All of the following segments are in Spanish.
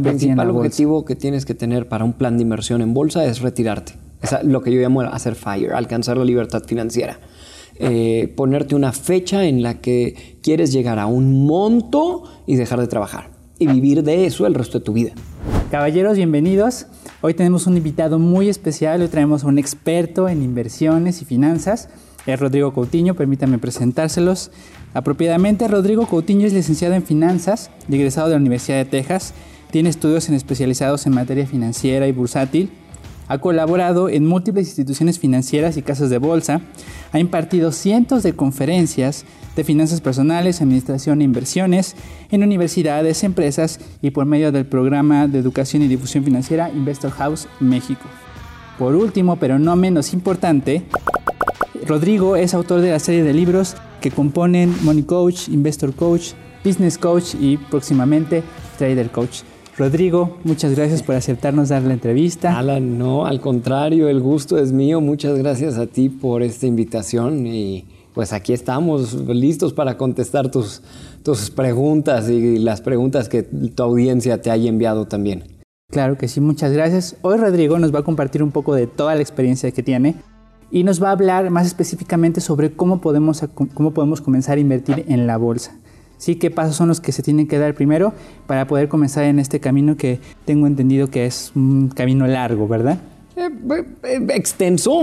El principal objetivo que tienes que tener para un plan de inversión en bolsa es retirarte. Es lo que yo llamo hacer FIRE, alcanzar la libertad financiera. Eh, ponerte una fecha en la que quieres llegar a un monto y dejar de trabajar y vivir de eso el resto de tu vida. Caballeros, bienvenidos. Hoy tenemos un invitado muy especial. Hoy traemos a un experto en inversiones y finanzas. Es Rodrigo Coutinho. Permítanme presentárselos apropiadamente. Rodrigo Coutinho es licenciado en finanzas y egresado de la Universidad de Texas. Tiene estudios en especializados en materia financiera y bursátil. Ha colaborado en múltiples instituciones financieras y casas de bolsa. Ha impartido cientos de conferencias de finanzas personales, administración e inversiones en universidades, empresas y por medio del programa de educación y difusión financiera Investor House México. Por último, pero no menos importante, Rodrigo es autor de la serie de libros que componen Money Coach, Investor Coach, Business Coach y próximamente Trader Coach. Rodrigo, muchas gracias por aceptarnos dar la entrevista. Alan, no, al contrario, el gusto es mío. Muchas gracias a ti por esta invitación y pues aquí estamos listos para contestar tus, tus preguntas y las preguntas que tu audiencia te haya enviado también. Claro que sí, muchas gracias. Hoy Rodrigo nos va a compartir un poco de toda la experiencia que tiene y nos va a hablar más específicamente sobre cómo podemos, cómo podemos comenzar a invertir en la bolsa. ¿Sí? ¿Qué pasos son los que se tienen que dar primero para poder comenzar en este camino que tengo entendido que es un camino largo, ¿verdad? Eh, eh, extenso,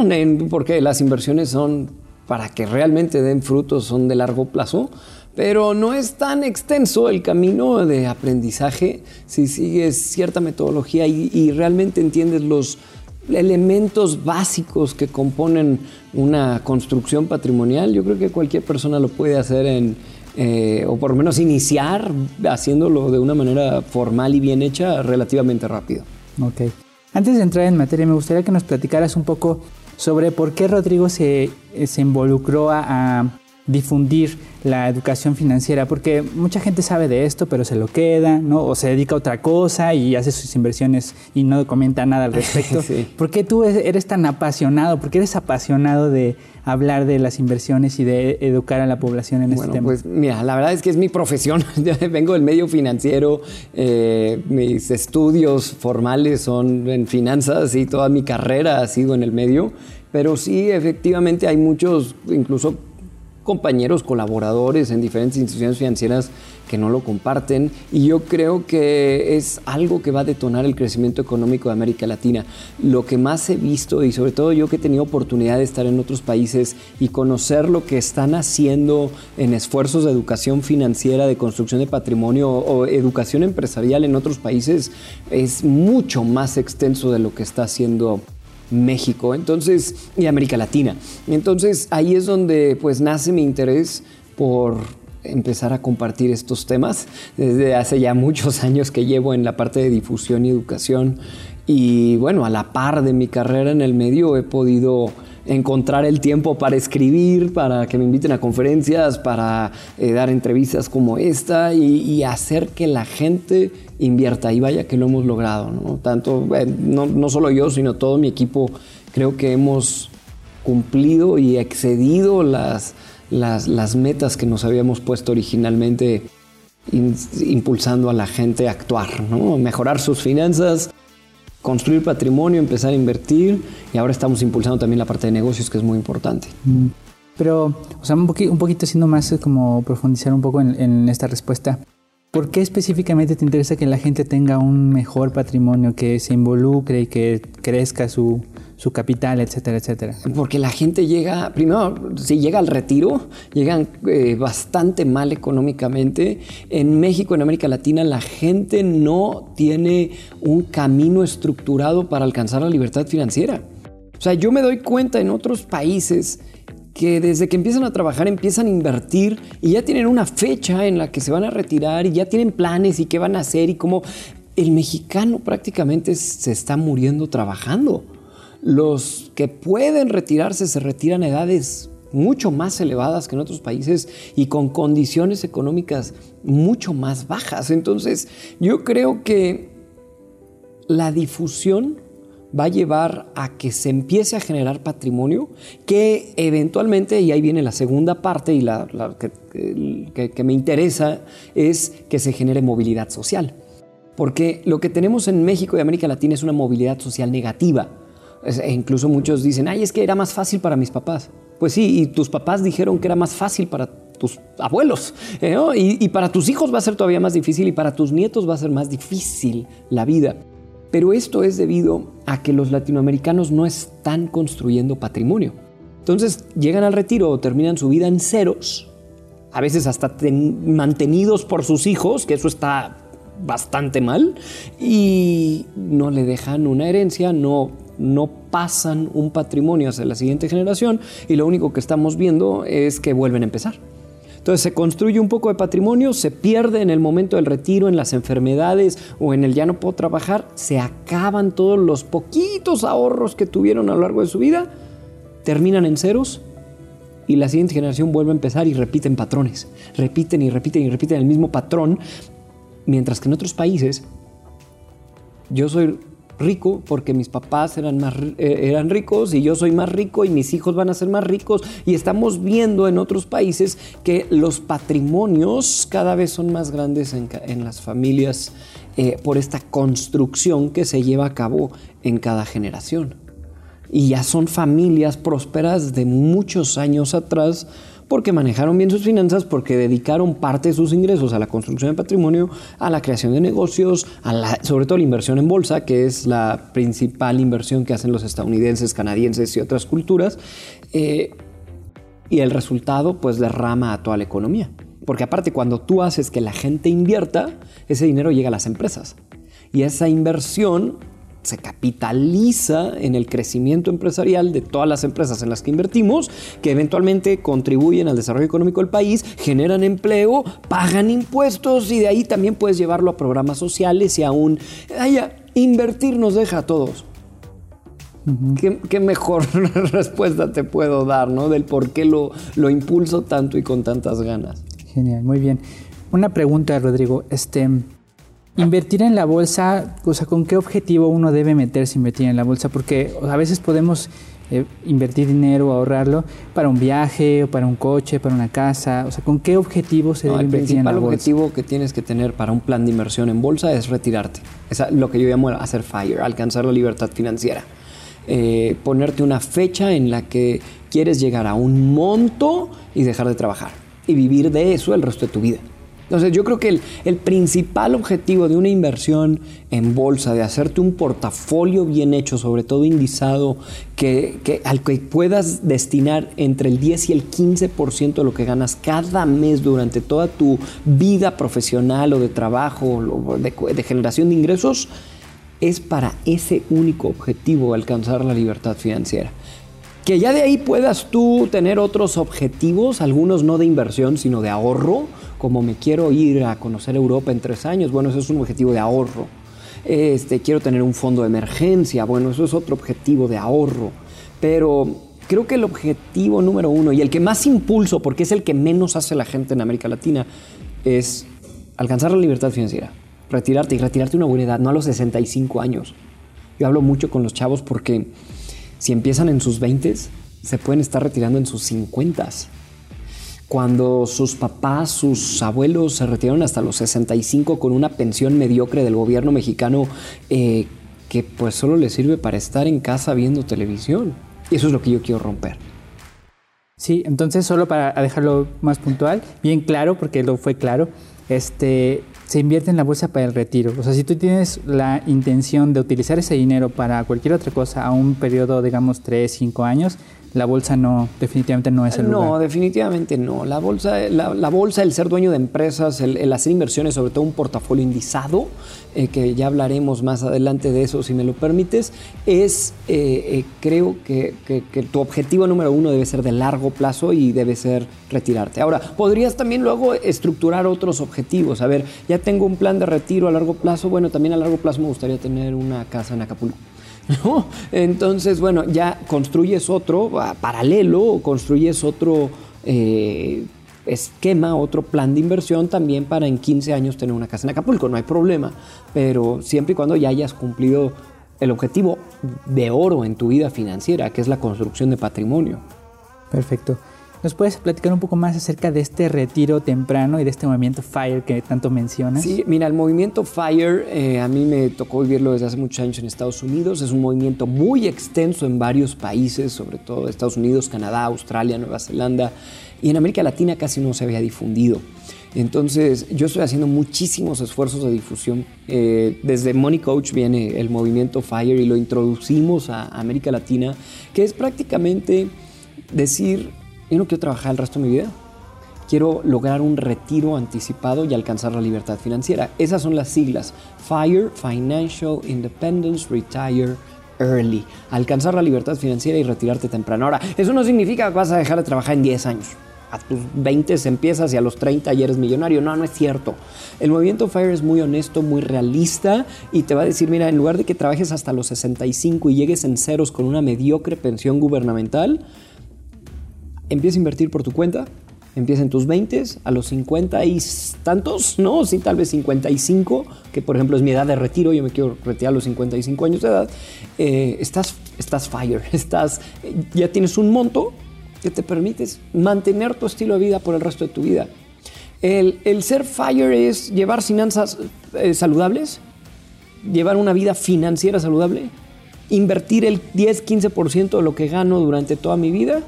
porque las inversiones son para que realmente den frutos, son de largo plazo, pero no es tan extenso el camino de aprendizaje si sigues cierta metodología y, y realmente entiendes los elementos básicos que componen una construcción patrimonial. Yo creo que cualquier persona lo puede hacer en, eh, o por lo menos iniciar haciéndolo de una manera formal y bien hecha relativamente rápido. Ok. Antes de entrar en materia, me gustaría que nos platicaras un poco sobre por qué Rodrigo se, se involucró a difundir la educación financiera, porque mucha gente sabe de esto, pero se lo queda, ¿no? O se dedica a otra cosa y hace sus inversiones y no comenta nada al respecto. ¿Por qué tú eres tan apasionado? ¿Por qué eres apasionado de hablar de las inversiones y de educar a la población en este tema? Pues mira, la verdad es que es mi profesión. Vengo del medio financiero, eh, mis estudios formales son en finanzas y toda mi carrera ha sido en el medio, pero sí, efectivamente hay muchos, incluso compañeros, colaboradores en diferentes instituciones financieras que no lo comparten y yo creo que es algo que va a detonar el crecimiento económico de América Latina. Lo que más he visto y sobre todo yo que he tenido oportunidad de estar en otros países y conocer lo que están haciendo en esfuerzos de educación financiera, de construcción de patrimonio o educación empresarial en otros países es mucho más extenso de lo que está haciendo México, entonces, y América Latina. Entonces ahí es donde pues nace mi interés por empezar a compartir estos temas. Desde hace ya muchos años que llevo en la parte de difusión y educación y bueno, a la par de mi carrera en el medio he podido encontrar el tiempo para escribir, para que me inviten a conferencias, para eh, dar entrevistas como esta y, hacer que la gente invierta. Y vaya que lo hemos logrado, ¿no? Tanto, eh, no, solo yo, sino todo mi equipo, creo que hemos cumplido y excedido las, las, metas que nos habíamos puesto originalmente impulsando a la gente a actuar, ¿no? mejorar sus finanzas, construir patrimonio, empezar a invertir y ahora estamos impulsando también la parte de negocios que es muy importante. Mm. Pero, o sea, un, poquito, un poquito siendo más eh, como profundizar un poco en esta respuesta. ¿Por qué específicamente te interesa que la gente tenga un mejor patrimonio, que se involucre y que crezca su, su capital, etcétera, etcétera. Porque la gente llega, primero, si llega al retiro, llegan eh, bastante mal económicamente. En México, en América Latina, la gente no tiene un camino estructurado para alcanzar la libertad financiera. O sea, yo me doy cuenta en otros países que desde que empiezan a trabajar empiezan a invertir y ya tienen una fecha en la que se van a retirar y ya tienen planes y qué van a hacer y cómo el mexicano prácticamente se está muriendo trabajando. Los que pueden retirarse se retiran a edades mucho más elevadas que en otros países y con condiciones económicas mucho más bajas. Entonces, yo creo que la difusión va a llevar a que se empiece a generar patrimonio que eventualmente, y ahí viene la segunda parte y la, que, me interesa, es que se genere movilidad social. Porque lo que tenemos en México y América Latina es una movilidad social negativa. E incluso muchos dicen, ay, es que era más fácil para mis papás. Pues sí, y tus papás dijeron que era más fácil para tus abuelos. ¿eh? y, para tus hijos va a ser todavía más difícil y para tus nietos va a ser más difícil la vida. Pero esto es debido a que los latinoamericanos no están construyendo patrimonio. Entonces llegan al retiro o terminan su vida en ceros, a veces hasta mantenidos por sus hijos, que eso está bastante mal, y no le dejan una herencia, no no pasan un patrimonio hacia la siguiente generación y lo único que estamos viendo es que vuelven a empezar. Entonces se construye un poco de patrimonio, se pierde en el momento del retiro, en las enfermedades o en el ya no puedo trabajar, se acaban todos los poquitos ahorros que tuvieron a lo largo de su vida, terminan en ceros y la siguiente generación vuelve a empezar y repiten patrones, repiten y repiten y repiten el mismo patrón, mientras que en otros países yo soy rico porque mis papás eran, más, eh, eran ricos y yo soy más rico y mis hijos van a ser más ricos y estamos viendo en otros países que los patrimonios cada vez son más grandes en, las familias eh, por esta construcción que se lleva a cabo en cada generación. Y ya son familias prósperas de muchos años atrás porque manejaron bien sus finanzas, porque dedicaron parte de sus ingresos a la construcción de patrimonio, a la creación de negocios, a sobre todo la inversión en bolsa, que es la principal inversión que hacen los estadounidenses, canadienses y otras culturas. Eh, y el resultado pues derrama a toda la economía. Porque aparte cuando tú haces que la gente invierta, ese dinero llega a las empresas. Y esa inversión se capitaliza en el crecimiento empresarial de todas las empresas en las que invertimos, que eventualmente contribuyen al desarrollo económico del país, generan empleo, pagan impuestos y de ahí también puedes llevarlo a programas sociales y aún, haya invertir nos deja a todos. ¿Qué, mejor respuesta te puedo dar, ¿no? Del por qué lo, lo impulso tanto y con tantas ganas. Genial, muy bien. Una pregunta, Rodrigo. Este, Invertir en la bolsa, o sea, ¿con qué objetivo uno debe meterse a invertir en la bolsa? Porque a veces podemos eh, invertir dinero, ahorrarlo para un viaje o para un coche, para una casa. O sea, ¿con qué objetivo se debe invertir en la bolsa? El objetivo que tienes que tener para un plan de inversión en bolsa es retirarte. Es lo que yo llamo hacer FIRE, alcanzar la libertad financiera. Eh, ponerte una fecha en la que quieres llegar a un monto y dejar de trabajar y vivir de eso el resto de tu vida. Entonces yo creo que el, principal objetivo de una inversión en bolsa, de hacerte un portafolio bien hecho, sobre todo indizado, que, al que puedas destinar entre el 10 y el 15% de lo que ganas cada mes durante toda tu vida profesional o de trabajo o de generación de ingresos, es para ese único objetivo, alcanzar la libertad financiera. Que ya de ahí puedas tú tener otros objetivos, algunos no de inversión, sino de ahorro, como me quiero ir a conocer Europa en tres años, bueno, eso es un objetivo de ahorro. Este, quiero tener un fondo de emergencia, bueno, eso es otro objetivo de ahorro. Pero creo que el objetivo número uno y el que más impulso, porque es el que menos hace la gente en América Latina, es alcanzar la libertad financiera, retirarte y retirarte a una buena edad, no a los 65 años. Yo hablo mucho con los chavos porque si empiezan en sus 20, se pueden estar retirando en sus 50. Cuando sus papás, sus abuelos se retiraron hasta los 65 con una pensión mediocre del gobierno mexicano eh, que pues solo les sirve para estar en casa viendo televisión. Y eso es lo que yo quiero romper. Sí, entonces solo para dejarlo más puntual, bien claro, porque lo fue claro, este, se invierte en la bolsa para el retiro. O sea, si tú tienes la intención de utilizar ese dinero para cualquier otra cosa a un periodo, digamos, 3, 5 años, la bolsa no, definitivamente no es el lugar. No, definitivamente no. La bolsa, la, bolsa, el ser dueño de empresas, el, hacer inversiones, sobre todo un portafolio indizado, eh, que ya hablaremos más adelante de eso si me lo permites, es, eh, eh, creo que, tu objetivo número uno debe ser de largo plazo y debe ser retirarte. Ahora, podrías también luego estructurar otros objetivos. A ver, ya tengo un plan de retiro a largo plazo, bueno, también a largo plazo me gustaría tener una casa en Acapulco. Entonces, bueno, ya construyes otro paralelo, construyes otro eh, esquema, otro plan de inversión también para en 15 años tener una casa en Acapulco, no hay problema, pero siempre y cuando ya hayas cumplido el objetivo de oro en tu vida financiera, que es la construcción de patrimonio. Perfecto. ¿Nos puedes platicar un poco más acerca de este retiro temprano y de este movimiento FIRE que tanto mencionas? Sí, mira, el movimiento FIRE eh, a mí me tocó vivirlo desde hace muchos años en Estados Unidos. Es un movimiento muy extenso en varios países, sobre todo Estados Unidos, Canadá, Australia, Nueva Zelanda. Y en América Latina casi no se había difundido. Entonces, yo estoy haciendo muchísimos esfuerzos de difusión. Eh, desde Money Coach viene el movimiento FIRE y lo introducimos a América Latina, que es prácticamente decir, yo no quiero trabajar el resto de mi vida. Quiero lograr un retiro anticipado y alcanzar la libertad financiera. Esas son las siglas. FIRE, Financial Independence, Retire Early. Alcanzar la libertad financiera y retirarte temprano. Ahora, eso no significa que vas a dejar de trabajar en 10 años a tus 20 empiezas y a los 30 ya eres millonario. No, no es cierto. El movimiento FIRE es muy honesto, muy realista y te va a decir, mira, en lugar de que trabajes hasta los 65 y llegues en ceros con una mediocre pensión gubernamental, empieza a invertir por tu cuenta. Empieza en tus 20, a los 50 y tantos, no, sí, tal vez 55, que por ejemplo es mi edad de retiro, yo me quiero retirar a los 55 años de edad. Eh, estás, estás FIRE, estás, ya tienes un monto que te permites mantener tu estilo de vida por el resto de tu vida. El, ser FIRE es llevar finanzas eh, saludables, llevar una vida financiera saludable, invertir el 10-15% de lo que gano durante toda mi vida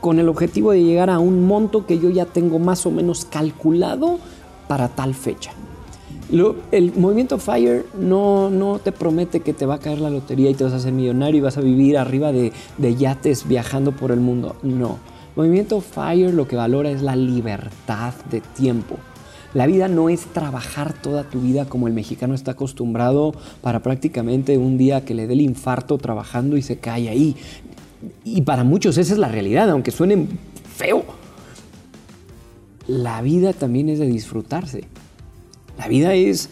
con el objetivo de llegar a un monto que yo ya tengo más o menos calculado para tal fecha el movimiento FIRE no, no te promete que te va a caer la lotería y te vas a hacer millonario y vas a vivir arriba de, yates viajando por el mundo. No. movimiento FIRE lo que valora es la libertad de tiempo. La vida no es trabajar toda tu vida como el mexicano está acostumbrado para prácticamente un día que le dé el infarto trabajando y se cae ahí. Y para muchos esa es la realidad, aunque suene feo. La vida también es de disfrutarse. La vida es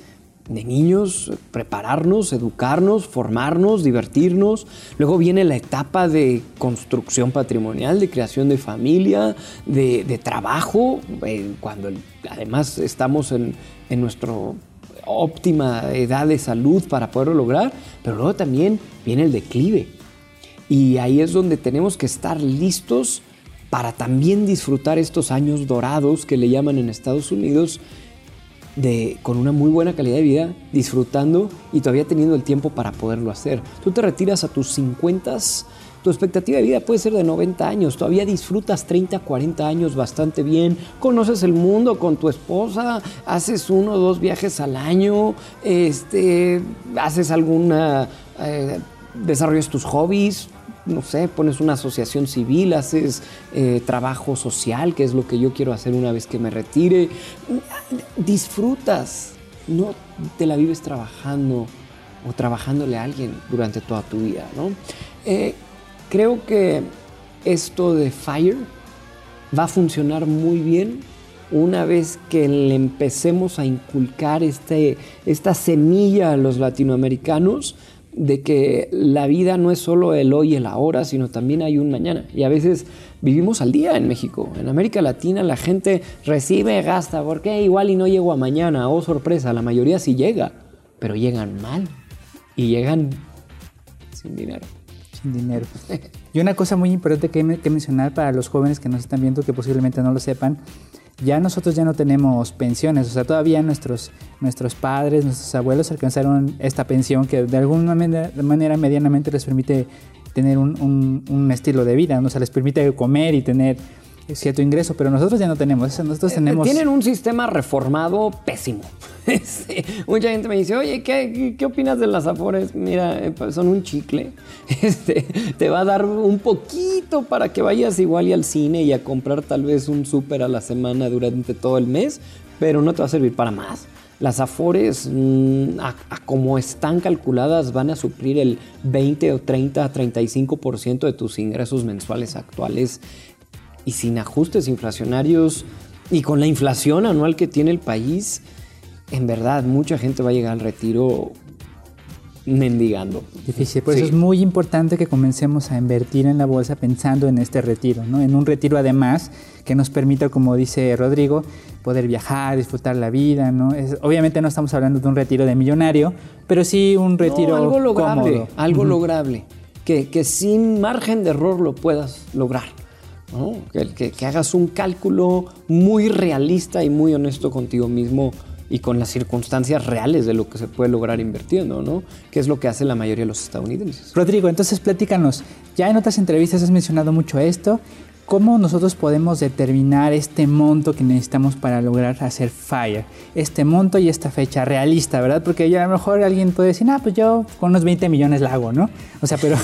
de niños, prepararnos, educarnos, formarnos, divertirnos. Luego viene la etapa de construcción patrimonial, de creación de familia, de, trabajo, eh, cuando además estamos en, en nuestra óptima edad de salud para poderlo lograr, pero luego también viene el declive. Y ahí es donde tenemos que estar listos para también disfrutar estos años dorados que le llaman en Estados Unidos de, con una muy buena calidad de vida, disfrutando y todavía teniendo el tiempo para poderlo hacer. Tú te retiras a tus 50, tu expectativa de vida puede ser de 90 años, todavía disfrutas 30, 40 años bastante bien, conoces el mundo con tu esposa, haces uno o dos viajes al año, este, haces alguna... Eh, desarrollas tus hobbies, no sé, pones una asociación civil, haces eh, trabajo social, que es lo que yo quiero hacer una vez que me retire. Disfrutas, no te la vives trabajando o trabajándole a alguien durante toda tu vida, ¿no? Eh, creo que esto de FIRE va a funcionar muy bien una vez que le empecemos a inculcar este, esta semilla a los latinoamericanos de que la vida no es solo el hoy y el ahora, sino también hay un mañana. Y a veces vivimos al día en México. En América Latina la gente recibe, gasta, porque igual y no llego a mañana, oh sorpresa, la mayoría sí llega, pero llegan mal y llegan sin dinero. Sin dinero. y una cosa muy importante que, que mencionar para los jóvenes que nos están viendo, que posiblemente no lo sepan, ya nosotros ya no tenemos pensiones, o sea, todavía nuestros, nuestros padres, nuestros abuelos alcanzaron esta pensión que de alguna manera, medianamente les permite tener un, un, estilo de vida, o sea, les permite comer y tener cierto ingreso, pero nosotros ya no tenemos. Nosotros eh, tenemos. Tienen un sistema reformado pésimo. mucha gente me dice, oye, ¿qué, ¿qué, opinas de las afores? Mira, eh, pues, son un chicle. Este, te va a dar un poquito para que vayas igual y al cine y a comprar tal vez un súper a la semana durante todo el mes, pero no te va a servir para más. Las afores, mm, a, como están calculadas, van a suplir el 20 o 30, 35% de tus ingresos mensuales actuales y sin ajustes inflacionarios y con la inflación anual que tiene el país, en verdad mucha gente va a llegar al retiro mendigando. Difícil, por eso es muy importante que comencemos a invertir en la bolsa pensando en este retiro, ¿no? En un retiro además que nos permita, como dice Rodrigo, poder viajar, disfrutar la vida, ¿no? obviamente no estamos hablando de un retiro de millonario, pero sí un retiro algo lograble, algo lograble, que, que sin margen de error lo puedas lograr. Que, que, hagas un cálculo muy realista y muy honesto contigo mismo y con las circunstancias reales de lo que se puede lograr invirtiendo, ¿no? Que es lo que hace la mayoría de los estadounidenses. Rodrigo, entonces platícanos. Ya en otras entrevistas has mencionado mucho esto. ¿Cómo nosotros podemos determinar este monto que necesitamos para lograr hacer FIRE? Este monto y esta fecha realista, ¿verdad? Porque ya a lo mejor alguien puede decir, ah, pues yo con unos 20 millones la hago, ¿no? O sea, pero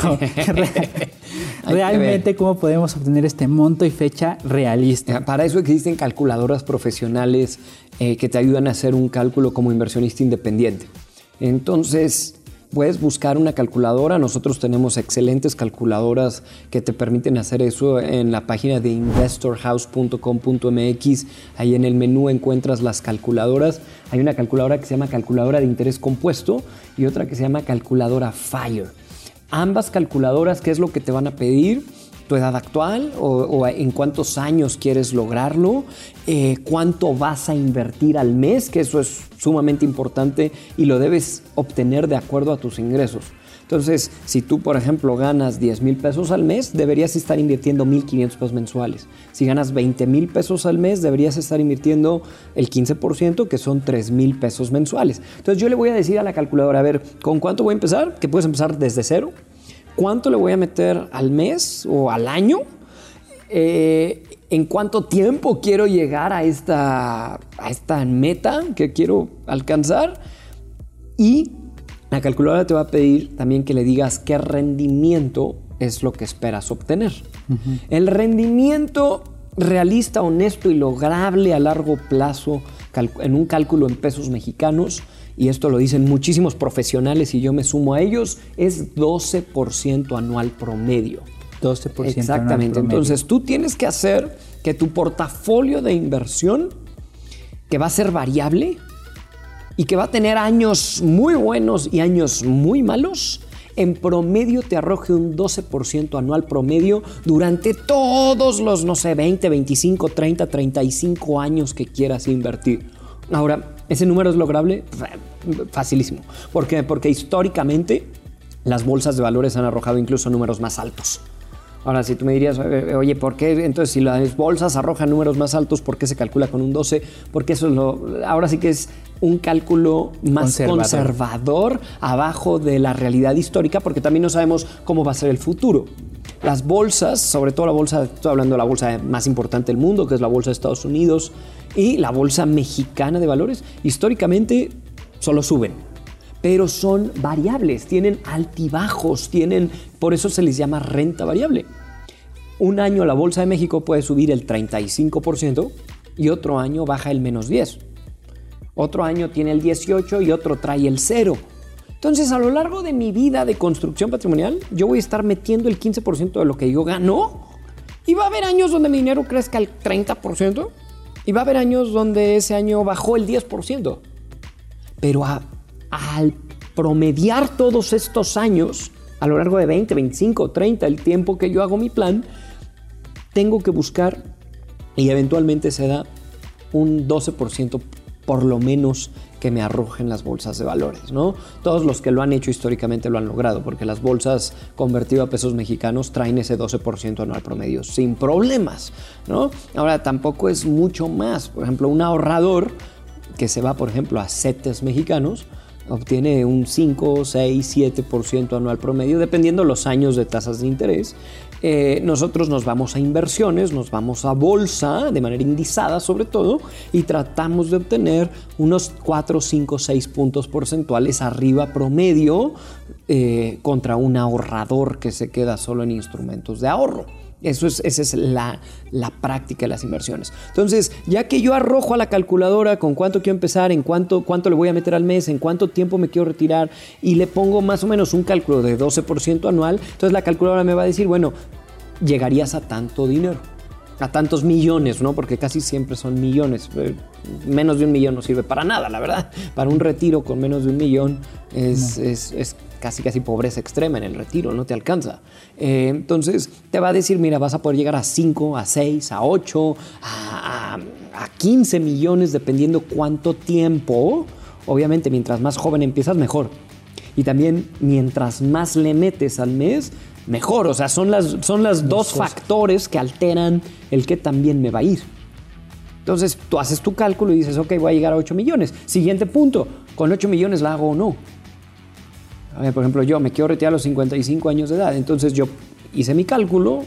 realmente, ¿cómo podemos obtener este monto y fecha realista? Para eso existen calculadoras profesionales eh, que te ayudan a hacer un cálculo como inversionista independiente. Entonces, Puedes buscar una calculadora. Nosotros tenemos excelentes calculadoras que te permiten hacer eso en la página de investorhouse.com.mx. Ahí en el menú encuentras las calculadoras. Hay una calculadora que se llama calculadora de interés compuesto y otra que se llama calculadora FIRE. Ambas calculadoras, ¿qué es lo que te van a pedir? Tu edad actual o, en cuántos años quieres lograrlo, eh, cuánto vas a invertir al mes, que eso es sumamente importante y lo debes obtener de acuerdo a tus ingresos. Entonces, si tú, por ejemplo, ganas 10 mil pesos al mes, deberías estar invirtiendo 1.500 pesos mensuales. Si ganas 20 mil pesos al mes, deberías estar invirtiendo el 15%, que son 3 mil pesos mensuales. Entonces, yo le voy a decir a la calculadora, a ver, ¿con cuánto voy a empezar? Que puedes empezar desde cero cuánto le voy a meter al mes o al año, eh, en cuánto tiempo quiero llegar a esta, a esta meta que quiero alcanzar y la calculadora te va a pedir también que le digas qué rendimiento es lo que esperas obtener. El rendimiento realista, honesto y lograble a largo plazo en un cálculo en pesos mexicanos y esto lo dicen muchísimos profesionales y yo me sumo a ellos, es 12% anual promedio. 12% Exactamente. Entonces tú tienes que hacer que tu portafolio de inversión, que va a ser variable y que va a tener años muy buenos y años muy malos, en promedio te arroje un 12% anual promedio durante todos los, no sé, 20, 25, 30, 35 años que quieras invertir. Ahora, ¿ese número es lograble? Facilísimo. ¿Por qué? Porque históricamente las bolsas de valores han arrojado incluso números más altos. Ahora, si tú me dirías, oye, ¿por qué? Entonces, si las bolsas arrojan números más altos, ¿por qué se calcula con un 12? Porque eso es lo. Ahora sí que es un cálculo más conservador. abajo de la realidad histórica, porque también no sabemos cómo va a ser el futuro. Las bolsas, sobre todo la bolsa, estoy hablando de la bolsa más importante del mundo, que es la bolsa de Estados Unidos, y la bolsa mexicana de valores, históricamente solo suben, pero son variables, tienen altibajos, tienen, por eso se les llama renta variable. Un año la Bolsa de México puede subir el 35% y otro año baja el menos 10. Otro año tiene el 18 y otro trae el 0. Entonces, a lo largo de mi vida de construcción patrimonial, yo voy a estar metiendo el 15% de lo que yo gano. Y va a haber años donde mi dinero crezca el 30%. Y va a haber años donde ese año bajó el 10%. Pero al promediar todos estos años, a lo largo de 20, 25, 30, el tiempo que yo hago mi plan, tengo que buscar y eventualmente se da un 12% por lo menos que me arrojen las bolsas de valores, ¿no? Todos los que lo han hecho históricamente lo han logrado, porque las bolsas convertidas a pesos mexicanos traen ese 12% anual promedio sin problemas, ¿no? Ahora tampoco es mucho más, por ejemplo, un ahorrador que se va, por ejemplo, a CETES mexicanos, obtiene un 5, 6, 7% anual promedio, dependiendo los años de tasas de interés. Eh, nosotros nos vamos a inversiones, nos vamos a bolsa, de manera indizada sobre todo, y tratamos de obtener unos 4, 5, 6 puntos porcentuales arriba promedio eh, contra un ahorrador que se queda solo en instrumentos de ahorro. Eso es, esa es la, práctica de las inversiones. Entonces, ya que yo arrojo a la calculadora con cuánto quiero empezar, en cuánto, cuánto le voy a meter al mes, en cuánto tiempo me quiero retirar y le pongo más o menos un cálculo de 12% anual, entonces la calculadora me va a decir, bueno, llegarías a tanto dinero a tantos millones, ¿no? Porque casi siempre son millones. Eh, menos de un millón no sirve para nada, la verdad. Para un retiro con menos de un millón es, es casi casi pobreza extrema en el retiro, no te alcanza. Eh, entonces te va a decir, mira, vas a poder llegar a 5, a 6, a 8, a, a 15 millones, dependiendo cuánto tiempo. Obviamente, mientras más joven empiezas, mejor. Y también mientras más le metes al mes, mejor. O sea, son las, son las dos factores que alteran el que también me va a ir. Entonces tú haces tu cálculo y dices, ok, voy a llegar a 8 millones. Siguiente punto, ¿con 8 millones la hago o no? A ver, por ejemplo, yo me quiero retirar a los 55 años de edad. Entonces yo hice mi cálculo,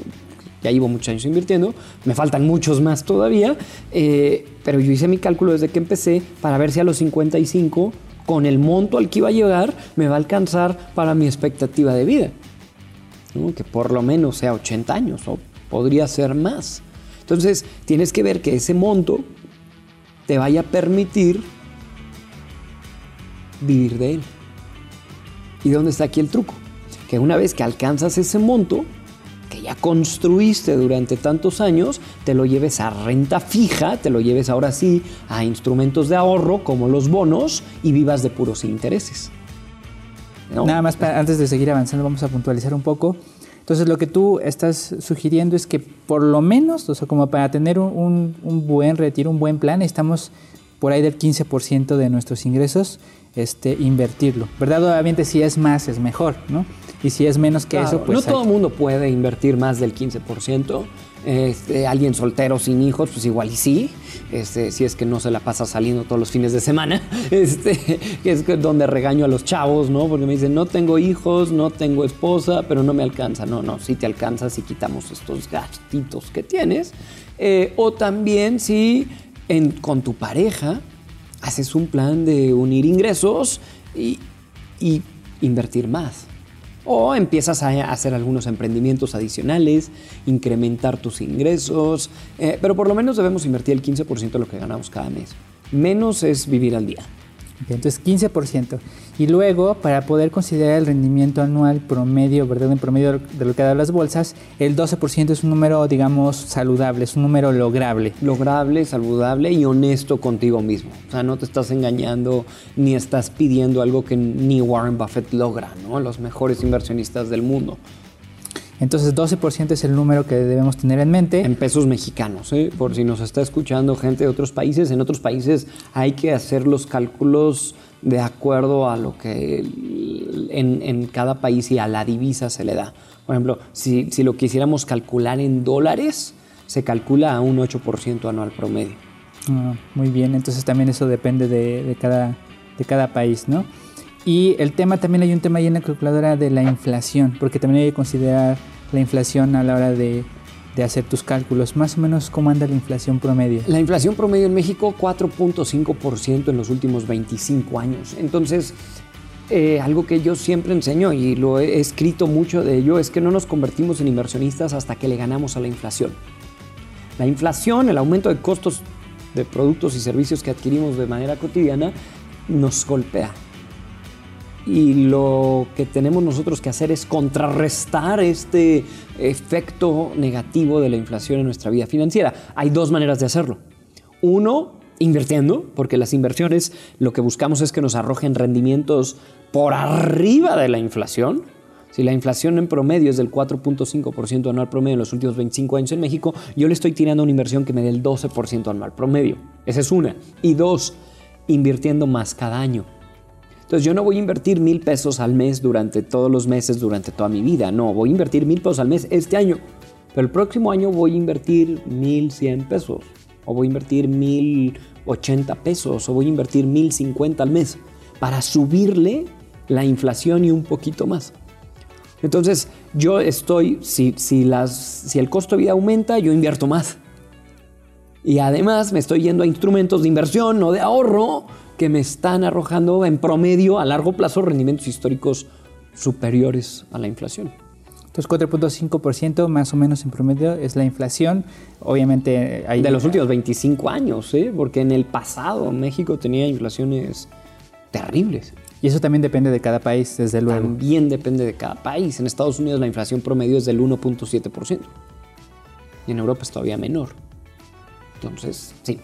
ya llevo muchos años invirtiendo, me faltan muchos más todavía, eh, pero yo hice mi cálculo desde que empecé para ver si a los 55, con el monto al que iba a llegar, me va a alcanzar para mi expectativa de vida. Que por lo menos sea 80 años o podría ser más. Entonces tienes que ver que ese monto te vaya a permitir vivir de él. ¿Y dónde está aquí el truco? Que una vez que alcanzas ese monto, que ya construiste durante tantos años, te lo lleves a renta fija, te lo lleves ahora sí a instrumentos de ahorro como los bonos y vivas de puros intereses. Nada más antes de seguir avanzando, vamos a puntualizar un poco. Entonces, lo que tú estás sugiriendo es que por lo menos, o sea, como para tener un, un buen retiro, un buen plan, estamos por ahí del 15% de nuestros ingresos este, invertirlo. ¿Verdad? Obviamente si es más es mejor, ¿no? Y si es menos que eso, pues... No todo el mundo puede invertir más del 15%. Este, alguien soltero sin hijos, pues igual y sí, este, si es que no se la pasa saliendo todos los fines de semana, este, que es donde regaño a los chavos, ¿no? Porque me dicen, no tengo hijos, no tengo esposa, pero no me alcanza. No, no, si te alcanza si quitamos estos gastitos que tienes. Eh, o también si con tu pareja haces un plan de unir ingresos y, invertir más. O empiezas a hacer algunos emprendimientos adicionales, incrementar tus ingresos, eh, pero por lo menos debemos invertir el 15% de lo que ganamos cada mes. Menos es vivir al día entonces 15%. Y luego, para poder considerar el rendimiento anual promedio, ¿verdad? En promedio de lo que dan las bolsas, el 12% es un número, digamos, saludable, es un número lograble. Lograble, saludable y honesto contigo mismo. O sea, no te estás engañando ni estás pidiendo algo que ni Warren Buffett logra, ¿no? Los mejores inversionistas del mundo. Entonces 12% es el número que debemos tener en mente. En pesos mexicanos, ¿eh? por si nos está escuchando gente de otros países. En otros países hay que hacer los cálculos de acuerdo a lo que en, cada país y a la divisa se le da. Por ejemplo, si, lo quisiéramos calcular en dólares, se calcula a un 8% anual promedio. Ah, muy bien, entonces también eso depende de, cada, de cada país, ¿no? Y el tema también hay un tema ahí en la calculadora de la inflación, porque también hay que considerar la inflación a la hora de, hacer tus cálculos. Más o menos, ¿cómo anda la inflación promedio? La inflación promedio en México, 4.5% en los últimos 25 años. Entonces, eh, algo que yo siempre enseño y lo he escrito mucho de ello es que no nos convertimos en inversionistas hasta que le ganamos a la inflación. La inflación, el aumento de costos de productos y servicios que adquirimos de manera cotidiana, nos golpea y lo que tenemos nosotros que hacer es contrarrestar este efecto negativo de la inflación en nuestra vida financiera. Hay dos maneras de hacerlo. Uno, invirtiendo, porque las inversiones lo que buscamos es que nos arrojen rendimientos por arriba de la inflación. Si la inflación en promedio es del 4.5% anual promedio en los últimos 25 años en México, yo le estoy tirando una inversión que me dé el 12% anual promedio. Esa es una. Y dos, invirtiendo más cada año. Entonces yo no voy a invertir mil pesos al mes durante todos los meses, durante toda mi vida. No, voy a invertir mil pesos al mes este año. Pero el próximo año voy a invertir mil cien pesos. O voy a invertir mil ochenta pesos. O voy a invertir mil cincuenta al mes. Para subirle la inflación y un poquito más. Entonces yo estoy, si, si, las, si el costo de vida aumenta, yo invierto más. Y además me estoy yendo a instrumentos de inversión o de ahorro que me están arrojando en promedio a largo plazo rendimientos históricos superiores a la inflación. Entonces 4.5% más o menos en promedio es la inflación. Obviamente hay... De los últimos 25 años, ¿eh? porque en el pasado México tenía inflaciones terribles. Y eso también depende de cada país, desde luego. También depende de cada país. En Estados Unidos la inflación promedio es del 1.7%. Y en Europa es todavía menor. Entonces, sí,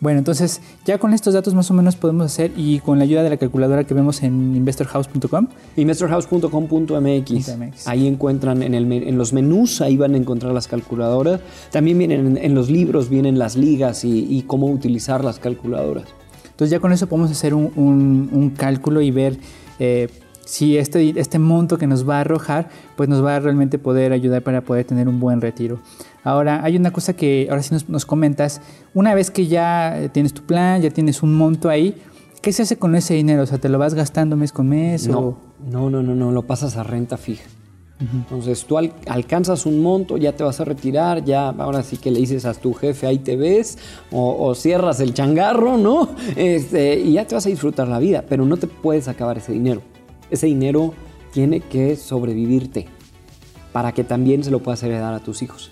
bueno, entonces ya con estos datos más o menos podemos hacer y con la ayuda de la calculadora que vemos en investorhouse.com. Investorhouse.com.mx. Ahí encuentran en, el, en, los menús, ahí van a encontrar las calculadoras. También vienen en, los libros, vienen las ligas y, cómo utilizar las calculadoras. Entonces ya con eso podemos hacer un, cálculo y ver eh, si este, este monto que nos va a arrojar, pues nos va a realmente poder ayudar para poder tener un buen retiro. Ahora, hay una cosa que ahora sí nos, comentas, una vez que ya tienes tu plan, ya tienes un monto ahí, ¿qué se hace con ese dinero? O sea, ¿te lo vas gastando mes con mes? No, no, no, no, no, lo pasas a renta fija. Entonces tú alcanzas un monto, ya te vas a retirar, ya ahora sí que le dices a tu jefe, ahí te ves, o, cierras el changarro, ¿no? Este, y ya te vas a disfrutar la vida, pero no te puedes acabar ese dinero ese dinero tiene que sobrevivirte para que también se lo puedas heredar a tus hijos.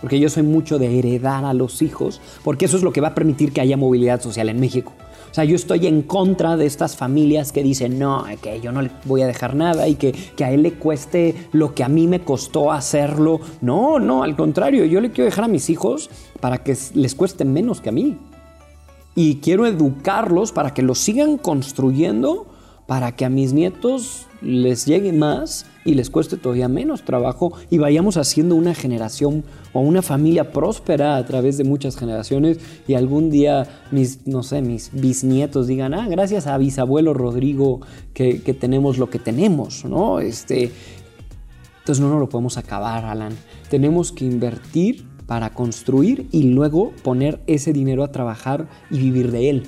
Porque yo soy mucho de heredar a los hijos, porque eso es lo que va a permitir que haya movilidad social en México. O sea, yo estoy en contra de estas familias que dicen, no, que yo no le voy a dejar nada y que, que, a él le cueste lo que a mí me costó hacerlo. No, no, al contrario, yo le quiero dejar a mis hijos para que les cueste menos que a mí. Y quiero educarlos para que lo sigan construyendo para que a mis nietos les llegue más y les cueste todavía menos trabajo y vayamos haciendo una generación o una familia próspera a través de muchas generaciones y algún día mis, no sé, mis bisnietos digan, ah, gracias a bisabuelo Rodrigo que, tenemos lo que tenemos, ¿no? Este, entonces no nos lo podemos acabar, Alan. Tenemos que invertir para construir y luego poner ese dinero a trabajar y vivir de él.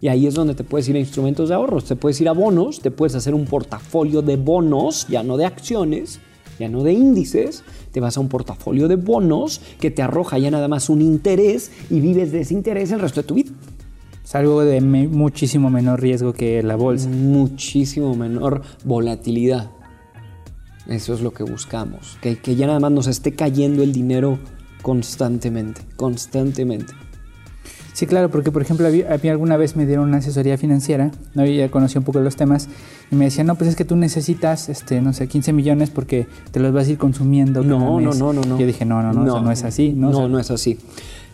Y ahí es donde te puedes ir a instrumentos de ahorros, te puedes ir a bonos, te puedes hacer un portafolio de bonos, ya no de acciones, ya no de índices, te vas a un portafolio de bonos que te arroja ya nada más un interés y vives de ese interés el resto de tu vida. Es algo de muchísimo menor riesgo que la bolsa. Muchísimo menor volatilidad. Eso es lo que buscamos, que, que ya nada más nos esté cayendo el dinero constantemente, constantemente. Sí, claro, porque por ejemplo, a mí alguna vez me dieron una asesoría financiera, ¿no? y ya conocí un poco los temas, y me decían, no, pues es que tú necesitas, este, no sé, 15 millones porque te los vas a ir consumiendo. No, no, no, no, no. Yo dije, no, no, no, no, es así. No, no, no es así.